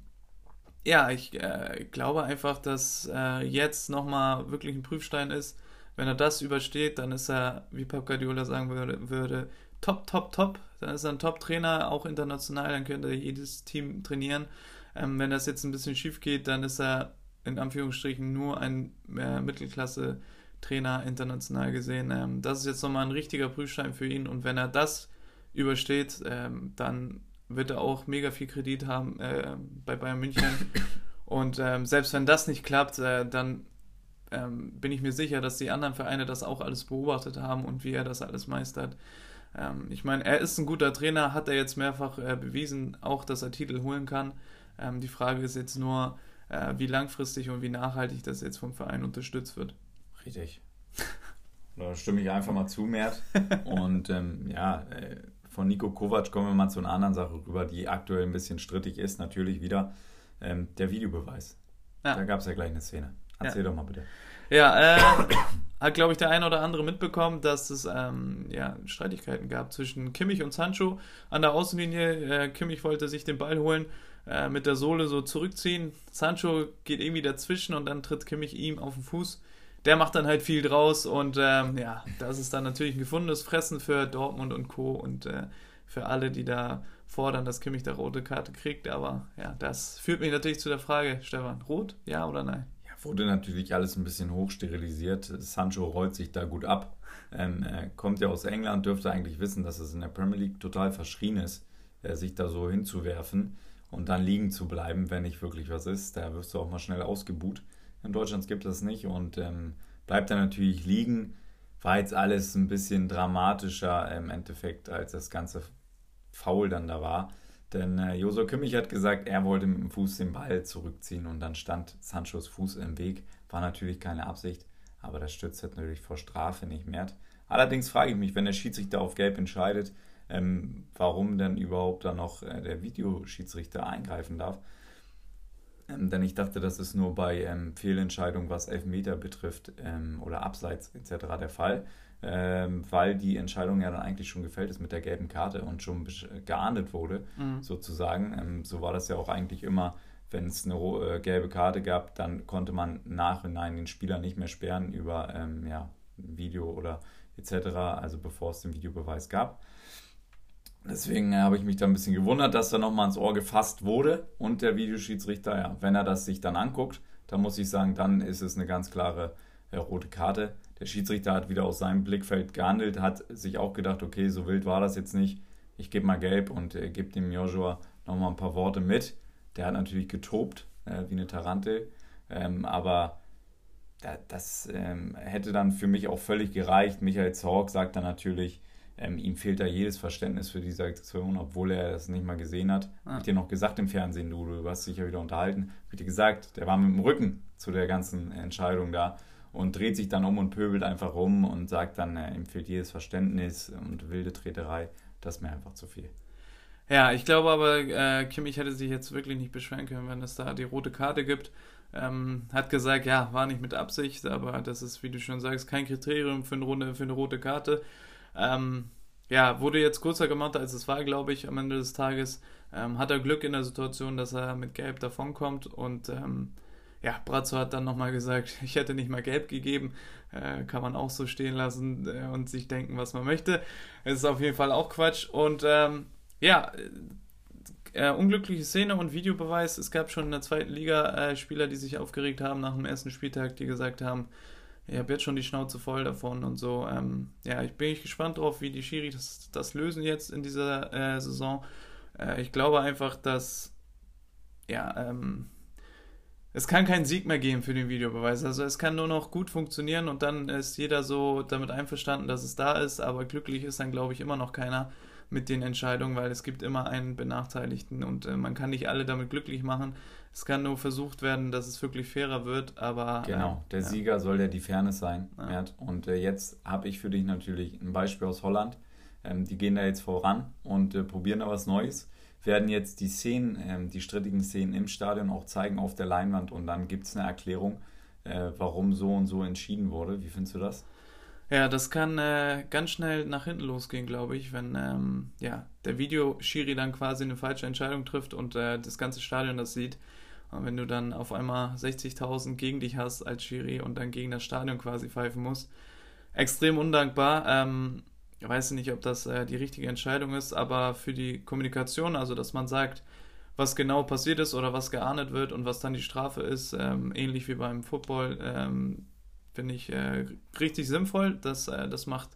ja, ich äh, glaube einfach, dass äh, jetzt nochmal wirklich ein Prüfstein ist. Wenn er das übersteht, dann ist er, wie Pep Guardiola sagen würde, würde top, top, top. Dann ist er ein Top-Trainer, auch international, dann könnte er jedes Team trainieren. Ähm, wenn das jetzt ein bisschen schief geht, dann ist er in Anführungsstrichen nur ein äh, Mittelklasse-Trainer Trainer international gesehen. Ähm, das ist jetzt nochmal ein richtiger Prüfstein für ihn und wenn er das übersteht, ähm, dann wird er auch mega viel Kredit haben äh, bei Bayern München. Und ähm, selbst wenn das nicht klappt, äh, dann ähm, bin ich mir sicher, dass die anderen Vereine das auch alles beobachtet haben und wie er das alles meistert. Ähm, ich meine, er ist ein guter Trainer, hat er jetzt mehrfach äh, bewiesen, auch dass er Titel holen kann. Ähm, die Frage ist jetzt nur, äh, wie langfristig und wie nachhaltig das jetzt vom Verein unterstützt wird. Richtig. Da stimme ich einfach mal zu, Mert. Und ähm, ja, äh, von Nico Kovac kommen wir mal zu einer anderen Sache rüber, die aktuell ein bisschen strittig ist. Natürlich wieder ähm, der Videobeweis. Ja. Da gab es ja gleich eine Szene. Erzähl ja. doch mal bitte. Ja, äh, hat, glaube ich, der eine oder andere mitbekommen, dass es ähm, ja, Streitigkeiten gab zwischen Kimmich und Sancho an der Außenlinie. Äh, Kimmich wollte sich den Ball holen, äh, mit der Sohle so zurückziehen. Sancho geht irgendwie dazwischen und dann tritt Kimmich ihm auf den Fuß. Der macht dann halt viel draus und ähm, ja, das ist dann natürlich ein gefundenes Fressen für Dortmund und Co. und äh, für alle, die da fordern, dass Kimmich der rote Karte kriegt. Aber ja, das führt mich natürlich zu der Frage, Stefan, rot, ja oder nein? Wurde natürlich alles ein bisschen hochsterilisiert. Sancho rollt sich da gut ab. Ähm, kommt ja aus England, dürfte eigentlich wissen, dass es in der Premier League total verschrien ist, äh, sich da so hinzuwerfen und dann liegen zu bleiben, wenn nicht wirklich was ist. Da wirst du auch mal schnell ausgebuht. In Deutschland gibt es das nicht und ähm, bleibt dann natürlich liegen. War jetzt alles ein bisschen dramatischer im Endeffekt, als das ganze Foul dann da war. Denn äh, Joso Kimmich hat gesagt, er wollte mit dem Fuß den Ball zurückziehen und dann stand Sanchos Fuß im Weg. War natürlich keine Absicht, aber das stützt natürlich vor Strafe nicht mehr. Allerdings frage ich mich, wenn der Schiedsrichter auf Gelb entscheidet, ähm, warum denn überhaupt dann noch äh, der Videoschiedsrichter eingreifen darf. Ähm, denn ich dachte, das ist nur bei ähm, Fehlentscheidungen, was Elfmeter betrifft ähm, oder Abseits etc. der Fall ähm, weil die Entscheidung ja dann eigentlich schon gefällt ist mit der gelben Karte und schon geahndet wurde, mhm. sozusagen. Ähm, so war das ja auch eigentlich immer, wenn es eine äh, gelbe Karte gab, dann konnte man nachhinein den Spieler nicht mehr sperren über ähm, ja, Video oder etc., also bevor es den Videobeweis gab. Deswegen habe ich mich da ein bisschen gewundert, dass da nochmal ins Ohr gefasst wurde und der Videoschiedsrichter, ja, wenn er das sich dann anguckt, dann muss ich sagen, dann ist es eine ganz klare äh, rote Karte. Der Schiedsrichter hat wieder aus seinem Blickfeld gehandelt, hat sich auch gedacht, okay, so wild war das jetzt nicht. Ich gebe mal gelb und äh, gebe dem Joshua nochmal ein paar Worte mit. Der hat natürlich getobt, äh, wie eine Tarantel. Ähm, aber da, das ähm, hätte dann für mich auch völlig gereicht. Michael Zorg sagt dann natürlich, ähm, ihm fehlt da jedes Verständnis für diese Aktion, obwohl er das nicht mal gesehen hat. Ah. Hab ich dir noch gesagt im Fernsehen, du, du hast dich ja wieder unterhalten. Hab ich dir gesagt, der war mit dem Rücken zu der ganzen Entscheidung da und dreht sich dann um und pöbelt einfach rum und sagt dann, ihm fehlt jedes Verständnis und wilde Treterei. Das ist mir einfach zu viel. Ja, ich glaube aber, äh, Kimmich hätte sich jetzt wirklich nicht beschweren können, wenn es da die rote Karte gibt. Ähm, hat gesagt, ja, war nicht mit Absicht, aber das ist, wie du schon sagst, kein Kriterium für eine, Runde, für eine rote Karte. Ähm, ja, wurde jetzt kurzer gemacht, als es war, glaube ich, am Ende des Tages. Ähm, hat er Glück in der Situation, dass er mit Gelb davonkommt und ähm, ja, Brazzo hat dann nochmal gesagt, ich hätte nicht mal gelb gegeben. Äh, kann man auch so stehen lassen äh, und sich denken, was man möchte. Es ist auf jeden Fall auch Quatsch. Und ähm, ja, äh, unglückliche Szene und Videobeweis. Es gab schon in der zweiten Liga äh, Spieler, die sich aufgeregt haben nach dem ersten Spieltag, die gesagt haben, ich habe jetzt schon die Schnauze voll davon und so. Ähm, ja, ich bin gespannt drauf, wie die Schiri das, das lösen jetzt in dieser äh, Saison. Äh, ich glaube einfach, dass ja, ähm, es kann keinen Sieg mehr geben für den Videobeweis. Also es kann nur noch gut funktionieren und dann ist jeder so damit einverstanden, dass es da ist, aber glücklich ist dann, glaube ich, immer noch keiner mit den Entscheidungen, weil es gibt immer einen Benachteiligten und äh, man kann nicht alle damit glücklich machen. Es kann nur versucht werden, dass es wirklich fairer wird, aber... Genau, der ja. Sieger soll ja die Fairness sein. Ja. Und äh, jetzt habe ich für dich natürlich ein Beispiel aus Holland. Ähm, die gehen da jetzt voran und äh, probieren da was Neues werden jetzt die Szenen, ähm, die strittigen Szenen im Stadion auch zeigen auf der Leinwand und dann gibt es eine Erklärung, äh, warum so und so entschieden wurde. Wie findest du das? Ja, das kann äh, ganz schnell nach hinten losgehen, glaube ich, wenn ähm, ja, der Videoschiri dann quasi eine falsche Entscheidung trifft und äh, das ganze Stadion das sieht. Und wenn du dann auf einmal 60.000 gegen dich hast als Schiri und dann gegen das Stadion quasi pfeifen musst, extrem undankbar. Ähm, ich weiß nicht, ob das äh, die richtige Entscheidung ist, aber für die Kommunikation, also dass man sagt, was genau passiert ist oder was geahndet wird und was dann die Strafe ist, ähm, ähnlich wie beim Football, ähm, finde ich äh, richtig sinnvoll. Das, äh, das, macht,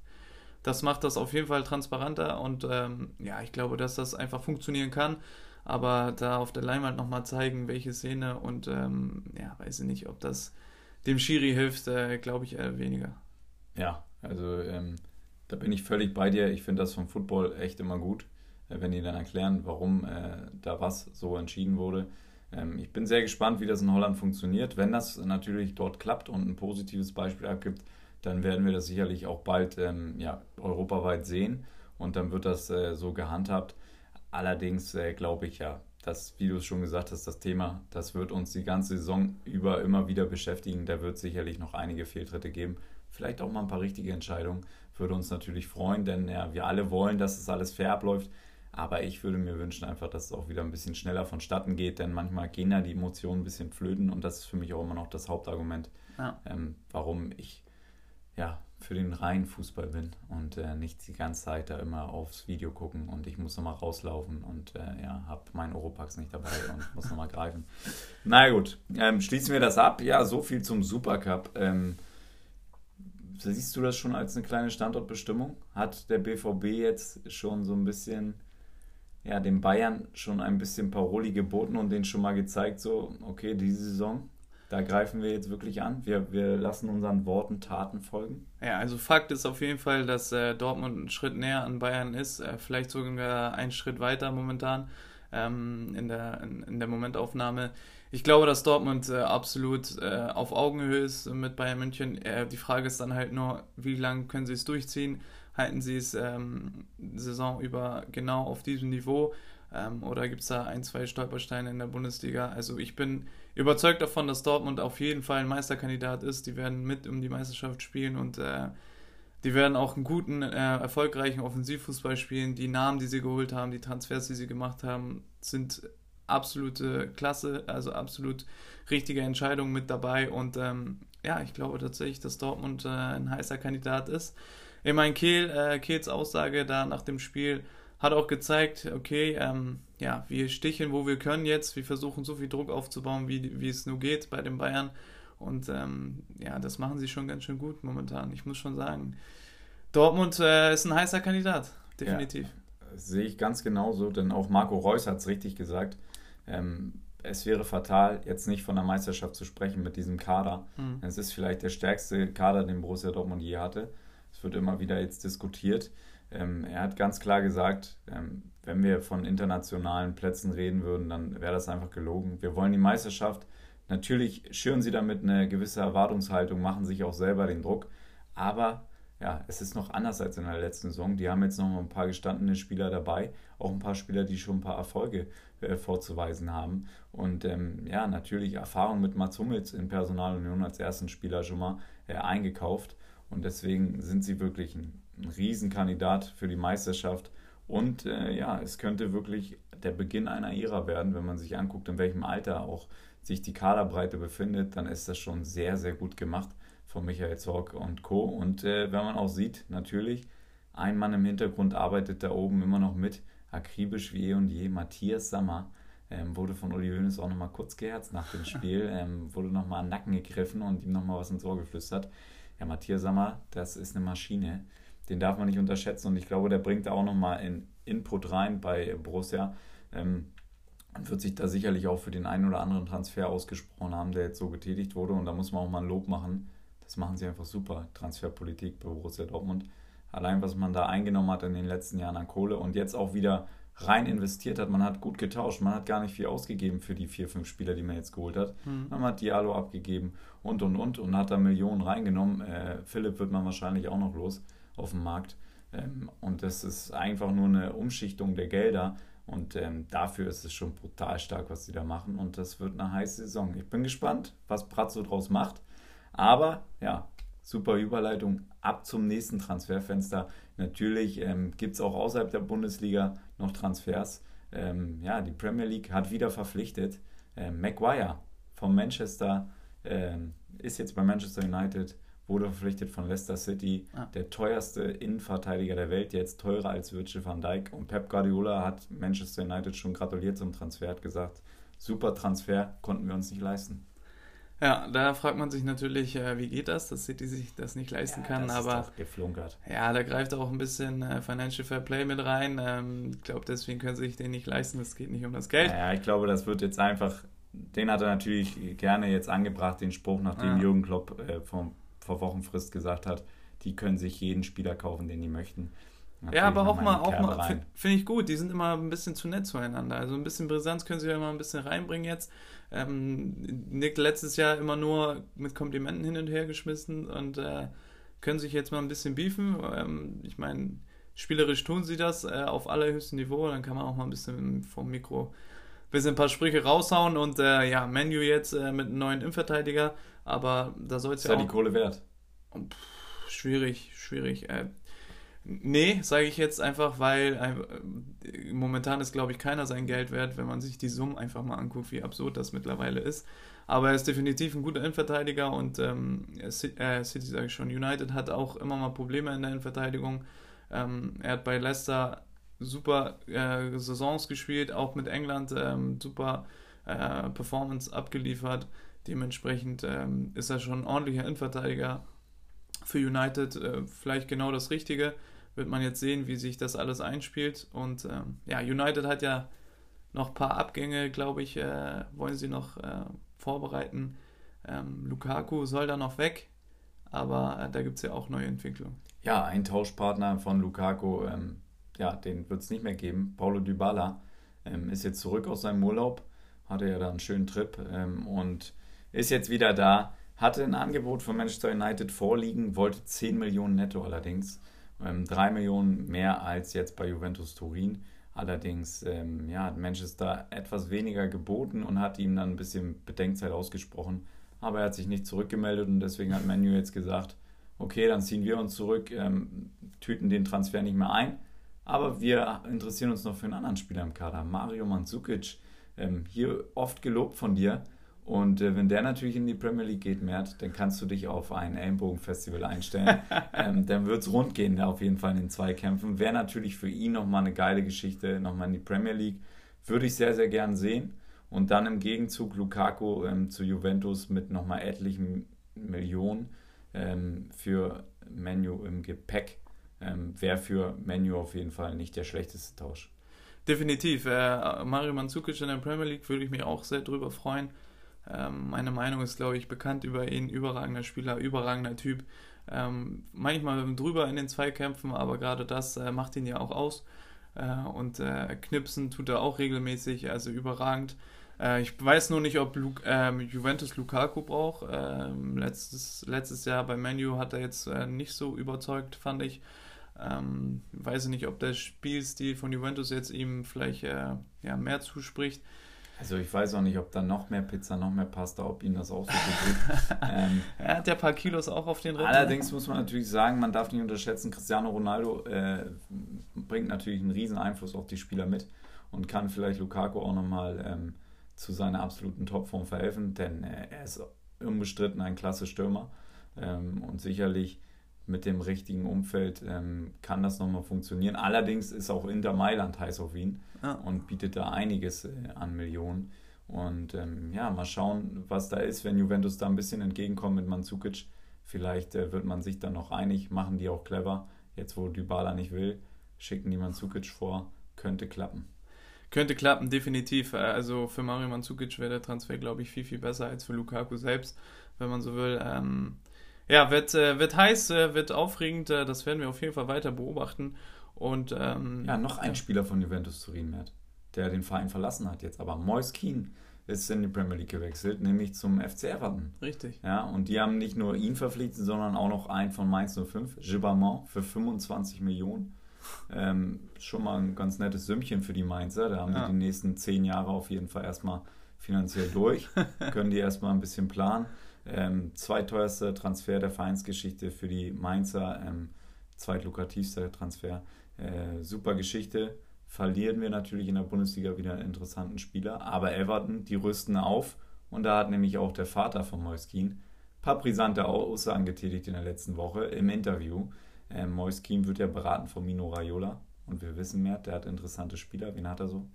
das macht das auf jeden Fall transparenter und ähm, ja, ich glaube, dass das einfach funktionieren kann. Aber da auf der Leinwand nochmal zeigen, welche Szene und ähm, ja, weiß ich nicht, ob das dem Schiri hilft, äh, glaube ich eher weniger. Ja, also ähm, da bin ich völlig bei dir. Ich finde das vom Football echt immer gut, äh, wenn die dann erklären, warum äh, da was so entschieden wurde. Ähm, ich bin sehr gespannt, wie das in Holland funktioniert. Wenn das natürlich dort klappt und ein positives Beispiel abgibt, dann werden wir das sicherlich auch bald ähm, ja, europaweit sehen und dann wird das äh, so gehandhabt. Allerdings äh, glaube ich ja, dass, wie du es schon gesagt hast, das Thema, das wird uns die ganze Saison über immer wieder beschäftigen. Da wird sicherlich noch einige Fehltritte geben. Vielleicht auch mal ein paar richtige Entscheidungen. Würde uns natürlich freuen, denn ja, wir alle wollen, dass es alles fair abläuft. Aber ich würde mir wünschen einfach, dass es auch wieder ein bisschen schneller vonstatten geht, denn manchmal gehen ja die Emotionen ein bisschen flöten und das ist für mich auch immer noch das Hauptargument, ja. ähm, warum ich ja für den reinen Fußball bin und äh, nicht die ganze Zeit da immer aufs Video gucken und ich muss nochmal rauslaufen und äh, ja, habe meinen Oropax nicht dabei und muss nochmal greifen. Na gut, ähm, schließen wir das ab. Ja, so viel zum Supercup. Ähm, siehst du das schon als eine kleine Standortbestimmung? Hat der BVB jetzt schon so ein bisschen ja, den Bayern schon ein bisschen Paroli geboten und denen schon mal gezeigt, so, okay, diese Saison, da greifen wir jetzt wirklich an. Wir, wir lassen unseren Worten Taten folgen. Ja, also Fakt ist auf jeden Fall, dass äh, Dortmund einen Schritt näher an Bayern ist, äh, vielleicht sogar einen Schritt weiter momentan ähm, in, der, in, in, der Momentaufnahme. Ich glaube, dass Dortmund äh, absolut äh, auf Augenhöhe ist mit Bayern München. Äh, die Frage ist dann halt nur, wie lange können sie es durchziehen? halten sie es ähm, Saison über genau auf diesem Niveau? Ähm, oder gibt es da ein, zwei Stolpersteine in der Bundesliga? Also ich bin überzeugt davon, dass Dortmund auf jeden Fall ein Meisterkandidat ist. Die werden mit um die Meisterschaft spielen und äh, die werden auch einen guten, äh, erfolgreichen Offensivfußball spielen. Die Namen, die sie geholt haben, die Transfers, die sie gemacht haben, sind absolute Klasse, also absolut richtige Entscheidungen mit dabei. Und ähm, ja, ich glaube tatsächlich, dass Dortmund äh, ein heißer Kandidat ist. Ich meine, Kehl, äh, Kehls Aussage da nach dem Spiel hat auch gezeigt, okay, ähm, ja, wir sticheln, wo wir können jetzt. Wir versuchen so viel Druck aufzubauen, wie, wie es nur geht bei den Bayern. Und ähm, ja, das machen sie schon ganz schön gut momentan. Ich muss schon sagen, Dortmund äh, ist ein heißer Kandidat, definitiv. Ja, sehe ich ganz genauso, denn auch Marco Reus hat es richtig gesagt. Ähm, es wäre fatal, jetzt nicht von der Meisterschaft zu sprechen mit diesem Kader. Mhm. Es ist vielleicht der stärkste Kader, den Borussia Dortmund je hatte wird immer wieder jetzt diskutiert. Ähm, er hat ganz klar gesagt, ähm, wenn wir von internationalen Plätzen reden würden, dann wäre das einfach gelogen. Wir wollen die Meisterschaft. Natürlich schüren sie damit eine gewisse Erwartungshaltung, machen sich auch selber den Druck. Aber ja, es ist noch anders als in der letzten Saison. Die haben jetzt noch ein paar gestandene Spieler dabei, auch ein paar Spieler, die schon ein paar Erfolge äh, vorzuweisen haben. Und ähm, ja, natürlich Erfahrung mit Mats Hummels in Personalunion als ersten Spieler schon mal äh, eingekauft. Und deswegen sind sie wirklich ein, ein Riesenkandidat für die Meisterschaft. Und äh, ja, es könnte wirklich der Beginn einer Ära werden, wenn man sich anguckt, in welchem Alter auch sich die Kaderbreite befindet, dann ist das schon sehr, sehr gut gemacht von Michael Zorg und Co. Und äh, wenn man auch sieht, natürlich, ein Mann im Hintergrund arbeitet da oben immer noch mit, akribisch wie eh und je. Matthias Sammer ähm, wurde von Uli Hoeneß auch nochmal kurz geherzt nach dem Spiel, ähm, wurde nochmal an den Nacken gegriffen und ihm nochmal was ins Ohr geflüstert ja, Matthias Sammer, das ist eine Maschine. Den darf man nicht unterschätzen und ich glaube, der bringt da auch nochmal in Input rein bei Borussia. Ähm, und wird sich da sicherlich auch für den einen oder anderen Transfer ausgesprochen haben, der jetzt so getätigt wurde. Und da muss man auch mal ein Lob machen. Das machen sie einfach super, Transferpolitik bei Borussia Dortmund. Allein, was man da eingenommen hat in den letzten Jahren an Kohle und jetzt auch wieder rein investiert hat. Man hat gut getauscht. Man hat gar nicht viel ausgegeben für die vier, fünf Spieler, die man jetzt geholt hat. Mhm. Man hat Diallo abgegeben und und und und hat da Millionen reingenommen. Äh, Philipp wird man wahrscheinlich auch noch los auf dem Markt. Ähm, und das ist einfach nur eine Umschichtung der Gelder. Und ähm, dafür ist es schon brutal stark, was sie da machen. Und das wird eine heiße Saison. Ich bin gespannt, was Bratzo draus macht. Aber ja, super Überleitung ab zum nächsten Transferfenster. Natürlich ähm, gibt es auch außerhalb der Bundesliga noch Transfers. Ähm, ja, die Premier League hat wieder verpflichtet. Ähm, Maguire vom Manchester ähm, ist jetzt bei Manchester United, wurde verpflichtet von Leicester City. Ah. Der teuerste Innenverteidiger der Welt, jetzt teurer als Virgil van Dijk. Und Pep Guardiola hat Manchester United schon gratuliert zum Transfer, hat gesagt, super Transfer, konnten wir uns nicht leisten. Ja, da fragt man sich natürlich, äh, wie geht das, dass City sich das nicht leisten ja, kann. Das aber ist doch geflunkert. Ja, da greift auch ein bisschen äh, Financial Fair Play mit rein. Ähm, ich glaube, deswegen können sie sich den nicht leisten. Es geht nicht um das Geld. Ja, ich glaube, das wird jetzt einfach. Den hat er natürlich gerne jetzt angebracht, den Spruch, nachdem ja. Jürgen Klopp äh, vor, vor Wochenfrist gesagt hat, die können sich jeden Spieler kaufen, den die möchten. Ja, aber auch mal, auch mal finde ich gut. Die sind immer ein bisschen zu nett zueinander. Also ein bisschen Brisanz können sie ja immer ein bisschen reinbringen jetzt. Ähm, Nick letztes Jahr immer nur mit Komplimenten hin und her geschmissen und äh, können sich jetzt mal ein bisschen beefen. Ähm, ich meine, spielerisch tun sie das äh, auf allerhöchstem Niveau. Dann kann man auch mal ein bisschen vom Mikro ein bisschen ein paar Sprüche raushauen und äh, ja, Menu jetzt äh, mit einem neuen Innenverteidiger. Aber da soll es ja. Ist ja die Kohle wert? Pff, schwierig, schwierig. Nee, sage ich jetzt einfach, weil äh, momentan ist, glaube ich, keiner sein Geld wert, wenn man sich die Summen einfach mal anguckt, wie absurd das mittlerweile ist. Aber er ist definitiv ein guter Innenverteidiger und ähm, äh, City, sage ich schon, United hat auch immer mal Probleme in der Innenverteidigung. Ähm, er hat bei Leicester super äh, Saisons gespielt, auch mit England ähm, super äh, Performance abgeliefert. Dementsprechend ähm, ist er schon ein ordentlicher Innenverteidiger für United, äh, vielleicht genau das Richtige wird man jetzt sehen, wie sich das alles einspielt. Und ähm, ja, United hat ja noch ein paar Abgänge, glaube ich, äh, wollen sie noch äh, vorbereiten. Ähm, Lukaku soll da noch weg, aber äh, da gibt es ja auch neue Entwicklungen. Ja, ein Tauschpartner von Lukaku, ähm, ja, den wird es nicht mehr geben. Paulo Dybala ähm, ist jetzt zurück aus seinem Urlaub, hatte ja da einen schönen Trip ähm, und ist jetzt wieder da. Hatte ein Angebot von Manchester United vorliegen, wollte 10 Millionen netto allerdings. Ähm, drei Millionen mehr als jetzt bei Juventus Turin. Allerdings ähm, ja, hat Manchester etwas weniger geboten und hat ihm dann ein bisschen Bedenkzeit ausgesprochen. Aber er hat sich nicht zurückgemeldet und deswegen hat Manu jetzt gesagt, okay, dann ziehen wir uns zurück, ähm, tüten den Transfer nicht mehr ein. Aber wir interessieren uns noch für einen anderen Spieler im Kader, Mario Mandzukic. Ähm, hier oft gelobt von dir. Und äh, wenn der natürlich in die Premier League geht, Mert, dann kannst du dich auf ein Ellenbogenfestival einstellen. ähm, dann wird es rund gehen, auf jeden Fall in den Zweikämpfen. Wäre natürlich für ihn nochmal eine geile Geschichte, nochmal in die Premier League. Würde ich sehr, sehr gern sehen. Und dann im Gegenzug Lukaku ähm, zu Juventus mit nochmal etlichen Millionen ähm, für Menu im Gepäck. Ähm, Wäre für Menu auf jeden Fall nicht der schlechteste Tausch. Definitiv. Äh, Mario Mandzukic in der Premier League würde ich mich auch sehr drüber freuen. Ähm, meine Meinung ist, glaube ich, bekannt über ihn. Überragender Spieler, überragender Typ. Ähm, manchmal drüber in den Zweikämpfen, aber gerade das äh, macht ihn ja auch aus. Äh, und äh, Knipsen tut er auch regelmäßig, also überragend. Äh, ich weiß nur nicht, ob Lu ähm, Juventus Lukaku braucht. Ähm, letztes, letztes Jahr bei Menu hat er jetzt äh, nicht so überzeugt, fand ich. Ähm, weiß ich nicht, ob der Spielstil von Juventus jetzt ihm vielleicht äh, ja, mehr zuspricht. Also ich weiß auch nicht, ob da noch mehr Pizza, noch mehr Pasta, ob ihn das auch so gut ähm, Er hat ja ein paar Kilos auch auf den Rippen. Allerdings muss man natürlich sagen, man darf nicht unterschätzen, Cristiano Ronaldo äh, bringt natürlich einen riesen Einfluss auf die Spieler mit und kann vielleicht Lukaku auch nochmal ähm, zu seiner absoluten Topform verhelfen, denn äh, er ist unbestritten ein klasse Stürmer ähm, und sicherlich mit dem richtigen Umfeld ähm, kann das nochmal funktionieren. Allerdings ist auch Inter Mailand heiß auf ihn ah. und bietet da einiges äh, an Millionen. Und ähm, ja, mal schauen, was da ist, wenn Juventus da ein bisschen entgegenkommt mit Mandzukic. Vielleicht äh, wird man sich dann noch einig, machen die auch clever. Jetzt, wo Dybala nicht will, schicken die Mandzukic vor, könnte klappen. Könnte klappen, definitiv. Äh, also für Mario Mandzukic wäre der Transfer, glaube ich, viel, viel besser als für Lukaku selbst, wenn man so will. Ähm, ja, wird, äh, wird heiß, äh, wird aufregend. Äh, das werden wir auf jeden Fall weiter beobachten. Und, ähm, ja, noch ein. Spieler von Juventus Turin, Matt, der den Verein verlassen hat jetzt. Aber Mois Keane ist in die Premier League gewechselt, nämlich zum FC Everton. Richtig. Ja, und die haben nicht nur ihn verpflichtet, sondern auch noch einen von Mainz 05, Gibamont, für 25 Millionen. Ähm, schon mal ein ganz nettes Sümmchen für die Mainzer. Da haben ja. die die nächsten zehn Jahre auf jeden Fall erstmal finanziell durch. Können die erstmal ein bisschen planen. Ähm, zweiteuerster Transfer der Vereinsgeschichte für die Mainzer, ähm, zweitlukrativster Transfer. Äh, super Geschichte. Verlieren wir natürlich in der Bundesliga wieder einen interessanten Spieler, aber Everton, die rüsten auf und da hat nämlich auch der Vater von Moiskin ein paar brisante Aussagen getätigt in der letzten Woche im Interview. Ähm, Moiskin wird ja beraten von Mino Raiola und wir wissen mehr, der hat interessante Spieler. Wen hat er so?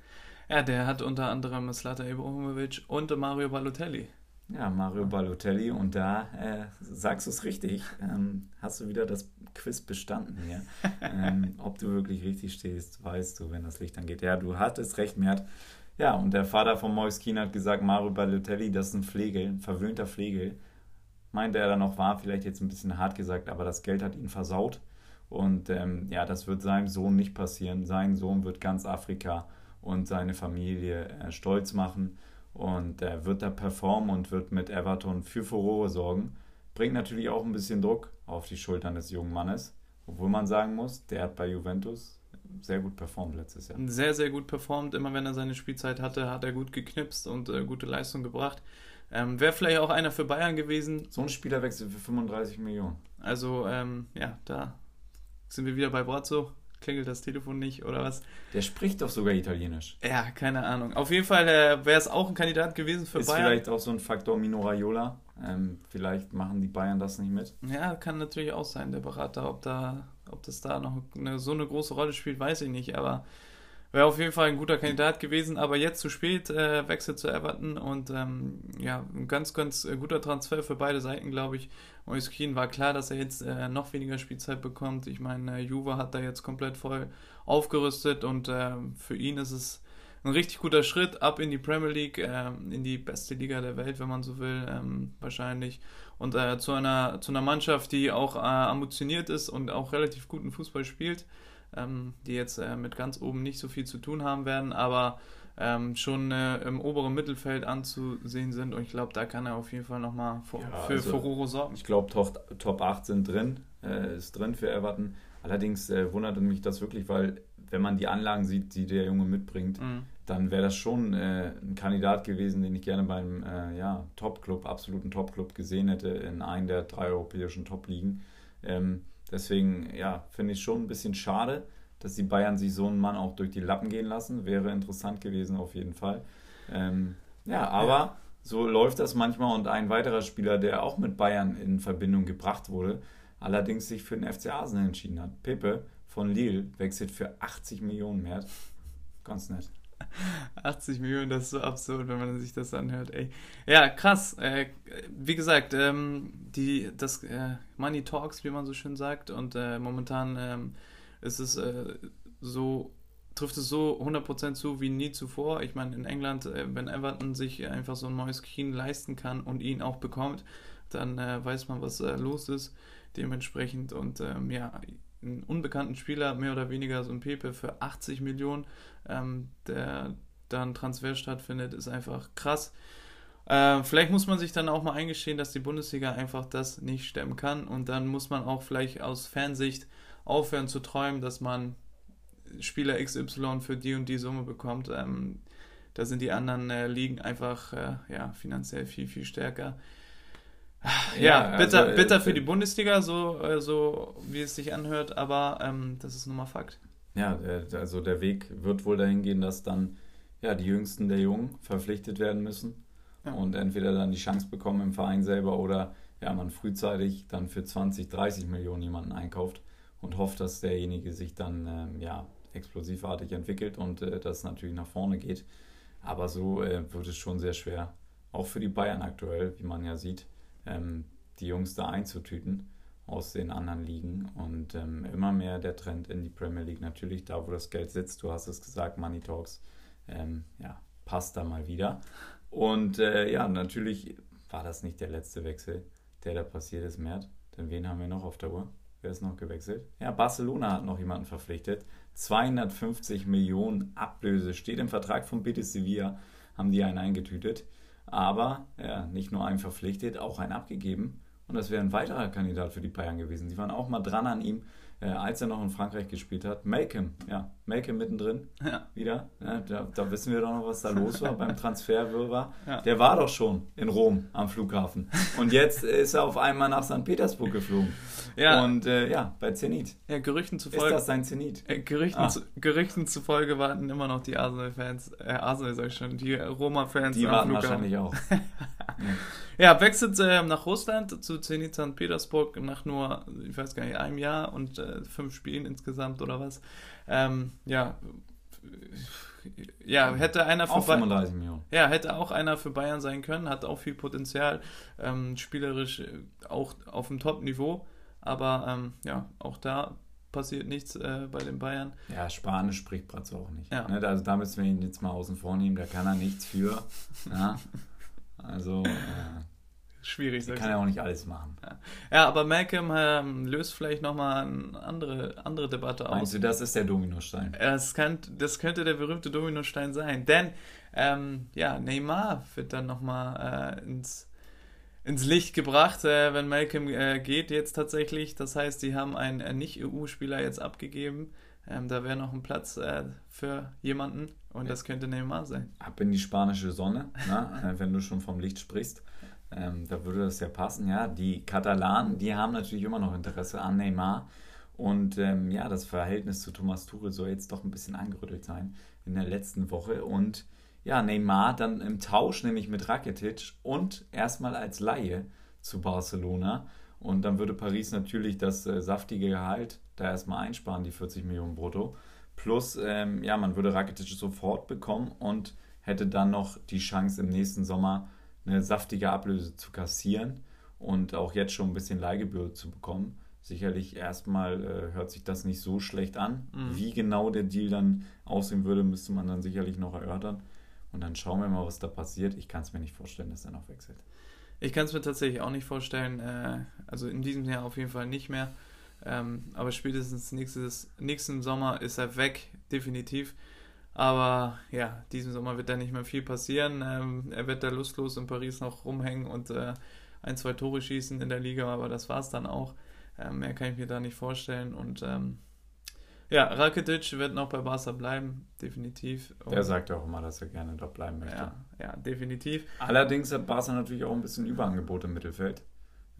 Ja, der hat unter anderem Slata Ibrahimovic und Mario Balotelli. Ja, Mario Balotelli und da äh, sagst du es richtig. Ähm, hast du wieder das Quiz bestanden hier. ähm, ob du wirklich richtig stehst, weißt du, wenn das Licht angeht. Ja, du hattest recht, Mert. Ja, und der Vater von Moiskin hat gesagt, Mario Balotelli, das ist ein Pflegel, ein verwöhnter Pflegel. Meinte er dann noch, war vielleicht jetzt ein bisschen hart gesagt, aber das Geld hat ihn versaut. Und ähm, ja, das wird seinem Sohn nicht passieren. Sein Sohn wird ganz Afrika und seine Familie äh, stolz machen. Und er wird da performen und wird mit Everton für Furore sorgen. Bringt natürlich auch ein bisschen Druck auf die Schultern des jungen Mannes. Obwohl man sagen muss, der hat bei Juventus sehr gut performt letztes Jahr. Sehr, sehr gut performt. Immer wenn er seine Spielzeit hatte, hat er gut geknipst und äh, gute Leistung gebracht. Ähm, Wäre vielleicht auch einer für Bayern gewesen. So ein Spielerwechsel für 35 Millionen. Also, ähm, ja, da sind wir wieder bei Brazzo. Klingelt das Telefon nicht oder was? Der spricht doch sogar Italienisch. Ja, keine Ahnung. Auf jeden Fall äh, wäre es auch ein Kandidat gewesen für Ist Bayern. vielleicht auch so ein Faktor Mino Raiola. Ähm, vielleicht machen die Bayern das nicht mit. Ja, kann natürlich auch sein, der Berater. Ob, da, ob das da noch eine, so eine große Rolle spielt, weiß ich nicht. Aber wäre auf jeden Fall ein guter Kandidat gewesen. Aber jetzt zu spät, äh, wechselt zu Everton. Und ähm, ja, ein ganz, ganz äh, guter Transfer für beide Seiten, glaube ich. Moise war klar, dass er jetzt äh, noch weniger Spielzeit bekommt. Ich meine, äh, Juve hat da jetzt komplett voll aufgerüstet. Und äh, für ihn ist es ein richtig guter Schritt ab in die Premier League, äh, in die beste Liga der Welt, wenn man so will, ähm, wahrscheinlich. Und äh, zu, einer, zu einer Mannschaft, die auch äh, ambitioniert ist und auch relativ guten Fußball spielt, ähm, die jetzt mit ganz oben nicht so viel zu tun haben werden, aber ähm, schon äh, im oberen Mittelfeld anzusehen sind. Und ich glaube, da kann er auf jeden Fall nochmal für, Ja, für also, Furore sorgen. Ich glaube, Top, Top 8 sind drin, äh, ist drin für Everton. Allerdings äh, wundert mich das wirklich, weil wenn man die Anlagen sieht, die der Junge mitbringt, Mhm. dann wäre das schon äh, ein Kandidat gewesen, den ich gerne beim äh, ja, Top-Club, absoluten Top-Club gesehen hätte, in einem der drei europäischen Top-Ligen. Ähm, deswegen, ja, finde ich schon ein bisschen schade, dass die Bayern sich so einen Mann auch durch die Lappen gehen lassen. Wäre interessant gewesen auf jeden Fall. Ähm, ja, aber Ja. so läuft das manchmal und ein weiterer Spieler, der auch mit Bayern in Verbindung gebracht wurde, allerdings sich für den FC Arsenal entschieden hat. Pepe von Lille wechselt für 80 Millionen mehr. Ganz nett. 80 Millionen, das ist so absurd, wenn man sich das anhört, ey. Ja, krass. Äh, wie gesagt, ähm, die, das äh, Money Talks, wie man so schön sagt, und äh, momentan ähm, ist es äh, so, trifft es so 100% zu wie nie zuvor. Ich meine, in England, äh, wenn Everton sich einfach so ein neues Keen leisten kann und ihn auch bekommt, dann äh, weiß man, was äh, los ist. Dementsprechend und ähm, ja, einen unbekannten Spieler, mehr oder weniger so ein Pepe für 80 Millionen, ähm, der dann Transfer stattfindet, ist einfach krass. Äh, vielleicht muss man sich dann auch mal eingestehen, dass die Bundesliga einfach das nicht stemmen kann und dann muss man auch vielleicht aus Fansicht aufhören zu träumen, dass man Spieler XY für die und die Summe bekommt. Ähm, da sind die anderen äh, Ligen einfach äh, ja, finanziell viel, viel stärker. Ja, Ja, bitter, also, äh, bitter für die Bundesliga, so, äh, so wie es sich anhört, aber ähm, das ist nun mal Fakt. Ja, äh, also der Weg wird wohl dahin gehen, dass dann ja, die Jüngsten der Jungen verpflichtet werden müssen Ja. und entweder dann die Chance bekommen im Verein selber oder ja, man frühzeitig dann für 20, 30 Millionen jemanden einkauft und hofft, dass derjenige sich dann ähm, ja, explosivartig entwickelt und äh, das natürlich nach vorne geht. Aber so äh, wird es schon sehr schwer, auch für die Bayern aktuell, wie man ja sieht, ähm, die Jungs da einzutüten aus den anderen Ligen und ähm, immer mehr der Trend in die Premier League. Natürlich da, wo das Geld sitzt, du hast es gesagt, Money Talks, ähm, ja, passt da mal wieder. Und äh, ja, natürlich war das nicht der letzte Wechsel, der da passiert ist, Mert. Denn wen haben wir noch auf der Uhr? Wer ist noch gewechselt? Ja, Barcelona hat noch jemanden verpflichtet. 250 Millionen Ablöse steht im Vertrag von Betis Sevilla, haben die einen eingetütet. Aber ja, nicht nur einen verpflichtet, auch einen abgegeben. Und das wäre ein weiterer Kandidat für die Bayern gewesen. Die waren auch mal dran an ihm, äh, als er noch in Frankreich gespielt hat. Malcolm, ja, Malcolm mittendrin Ja. wieder. Ja, da, da wissen wir doch noch, was da los war beim Transferwirrwarr. Ja. Der war doch schon in Rom am Flughafen. Und jetzt ist er auf einmal nach St. Petersburg geflogen. Ja, Und äh, ja, bei Zenit. ja Gerüchten Ist zufolge. das sein Zenit? Äh, Gerüchten, Ah. zu, Gerüchten zufolge warten immer noch die Arsenal-Fans, äh, Arsenal sag ich schon, die Roma-Fans Die warten Flughafen. wahrscheinlich auch. Ja, wechselt äh, nach Russland zu Zenit St. Petersburg nach nur, ich weiß gar nicht, einem Jahr und äh, fünf Spielen insgesamt oder was. Ähm, ja, ja, hätte einer für Auch Bayern, 35 Millionen. ja, hätte auch einer für Bayern sein können, hat auch viel Potenzial, ähm, spielerisch äh, auch auf dem Top-Niveau, aber ähm, ja, auch da passiert nichts äh, bei den Bayern. Ja, Spanisch spricht Bratz auch nicht. Ja. Ne, also da müssen wir ihn jetzt mal außen vor nehmen. Da kann er nichts für. Also, äh, schwierig. Er kann ja auch nicht alles machen. Ja, ja aber Malcolm ähm, löst vielleicht nochmal eine andere, andere Debatte aus. Meinst du, das ist der Dominostein? Das, kann, das könnte der berühmte Dominostein sein. Denn, ähm, ja, Neymar wird dann nochmal äh, ins ins Licht gebracht, äh, wenn Malcolm äh, geht jetzt tatsächlich. Das heißt, die haben einen äh, Nicht-EU-Spieler jetzt abgegeben. Ähm, da wäre noch ein Platz äh, für jemanden und ja. das könnte Neymar sein. Ab in die spanische Sonne, ne? Äh, wenn du schon vom Licht sprichst. Ähm, da würde das ja passen, ja. Die Katalanen, die haben natürlich immer noch Interesse an Neymar. Und ähm, ja, das Verhältnis zu Thomas Tuchel soll jetzt doch ein bisschen angerüttelt sein in der letzten Woche. Und ja, Neymar dann im Tausch, nämlich mit Rakitic und erstmal als Laie zu Barcelona. Und dann würde Paris natürlich das äh, saftige Gehalt da erstmal einsparen, die 40 Millionen brutto. Plus, ähm, ja, man würde Rakitic sofort bekommen und hätte dann noch die Chance im nächsten Sommer eine saftige Ablöse zu kassieren und auch jetzt schon ein bisschen Leihgebühr zu bekommen. Sicherlich erstmal äh, hört sich das nicht so schlecht an. Mhm. Wie genau der Deal dann aussehen würde, müsste man dann sicherlich noch erörtern. Und dann schauen wir mal, was da passiert. Ich kann es mir nicht vorstellen, dass er noch wechselt. Ich kann es mir tatsächlich auch nicht vorstellen. Äh, also in diesem Jahr auf jeden Fall nicht mehr. Ähm, aber spätestens nächstes, nächsten Sommer ist er weg, definitiv. Aber ja, diesen Sommer wird da nicht mehr viel passieren. Ähm, er wird da lustlos in Paris noch rumhängen und äh, ein, zwei Tore schießen in der Liga, aber das war es dann auch. Ähm, mehr kann ich mir da nicht vorstellen. Und ähm, ja, Rakitic wird noch bei Barca bleiben, definitiv. Und der sagt auch immer, dass er gerne dort bleiben möchte. Ja, ja, definitiv. Allerdings hat Barca natürlich auch ein bisschen Überangebot im Mittelfeld.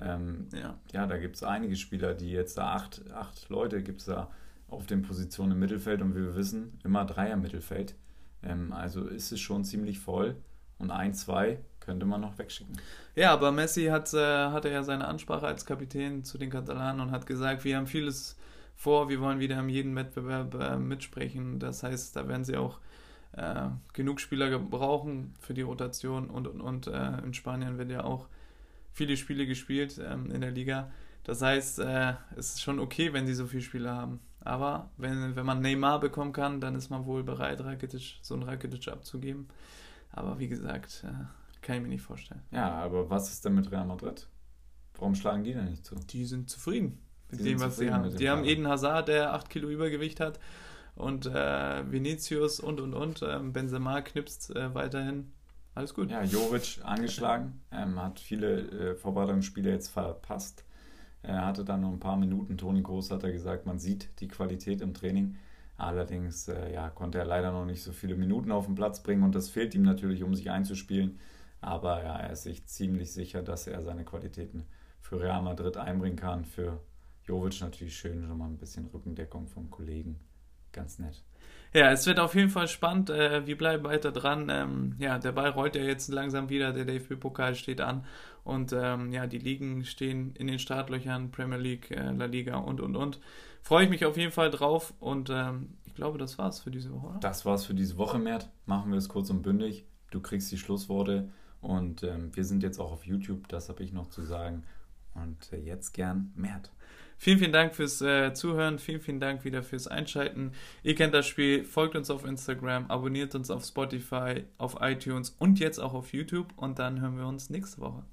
Ähm, ja. ja, da gibt es einige Spieler, die jetzt da acht, acht Leute gibt es da auf den Positionen im Mittelfeld und wie wir wissen, immer Dreier Mittelfeld. Ähm, also ist es schon ziemlich voll und ein, zwei könnte man noch wegschicken. Ja, aber Messi hat, äh, hatte ja seine Ansprache als Kapitän zu den Katalanen und hat gesagt, wir haben vieles vor, wir wollen wieder in jedem Wettbewerb äh, mitsprechen. Das heißt, da werden sie auch äh, genug Spieler brauchen für die Rotation und, und, und äh, in Spanien wird ja auch viele Spiele gespielt ähm, in der Liga. Das heißt, äh, es ist schon okay, wenn sie so viele Spiele haben. Aber wenn, wenn man Neymar bekommen kann, dann ist man wohl bereit, Rakitic, so einen Rakitic abzugeben. Aber wie gesagt, äh, kann ich mir nicht vorstellen. Ja, aber was ist denn mit Real Madrid? Warum schlagen die denn nicht zu? Die sind zufrieden mit die dem, was sie haben. Die haben Eden Hazard, der 8 Kilo Übergewicht hat und äh, Vinicius und und und. Ähm, Benzema knipst äh, weiterhin. Alles gut. Ja, Jovic angeschlagen, ähm, hat viele äh, Vorbereitungsspiele jetzt verpasst. Er hatte dann noch ein paar Minuten. Toni Groß hat er gesagt, man sieht die Qualität im Training. Allerdings äh, ja, konnte er leider noch nicht so viele Minuten auf den Platz bringen und das fehlt ihm natürlich, um sich einzuspielen. Aber ja, er ist sich ziemlich sicher, dass er seine Qualitäten für Real Madrid einbringen kann. Für Jovic natürlich schön, schon mal ein bisschen Rückendeckung vom Kollegen. Ganz nett. Ja, es wird auf jeden Fall spannend. Äh, wir bleiben weiter dran. Ähm, ja, der Ball rollt ja jetzt langsam wieder. Der DFB-Pokal steht an. Und ähm, ja, die Ligen stehen in den Startlöchern. Premier League, äh, La Liga und, und, und. Freue ich mich auf jeden Fall drauf. Und ähm, ich glaube, das war's für diese Woche. Oder? Das war's für diese Woche, Mert. Machen wir es kurz und bündig. Du kriegst die Schlussworte. Und wir sind jetzt auch auf YouTube. Das habe ich noch zu sagen. Und äh, jetzt gern Mert. Vielen, vielen Dank fürs äh, Zuhören. Vielen, vielen Dank wieder fürs Einschalten. Ihr kennt das Spiel. Folgt uns auf Instagram, abonniert uns auf Spotify, auf iTunes und jetzt auch auf YouTube. Und dann hören wir uns nächste Woche.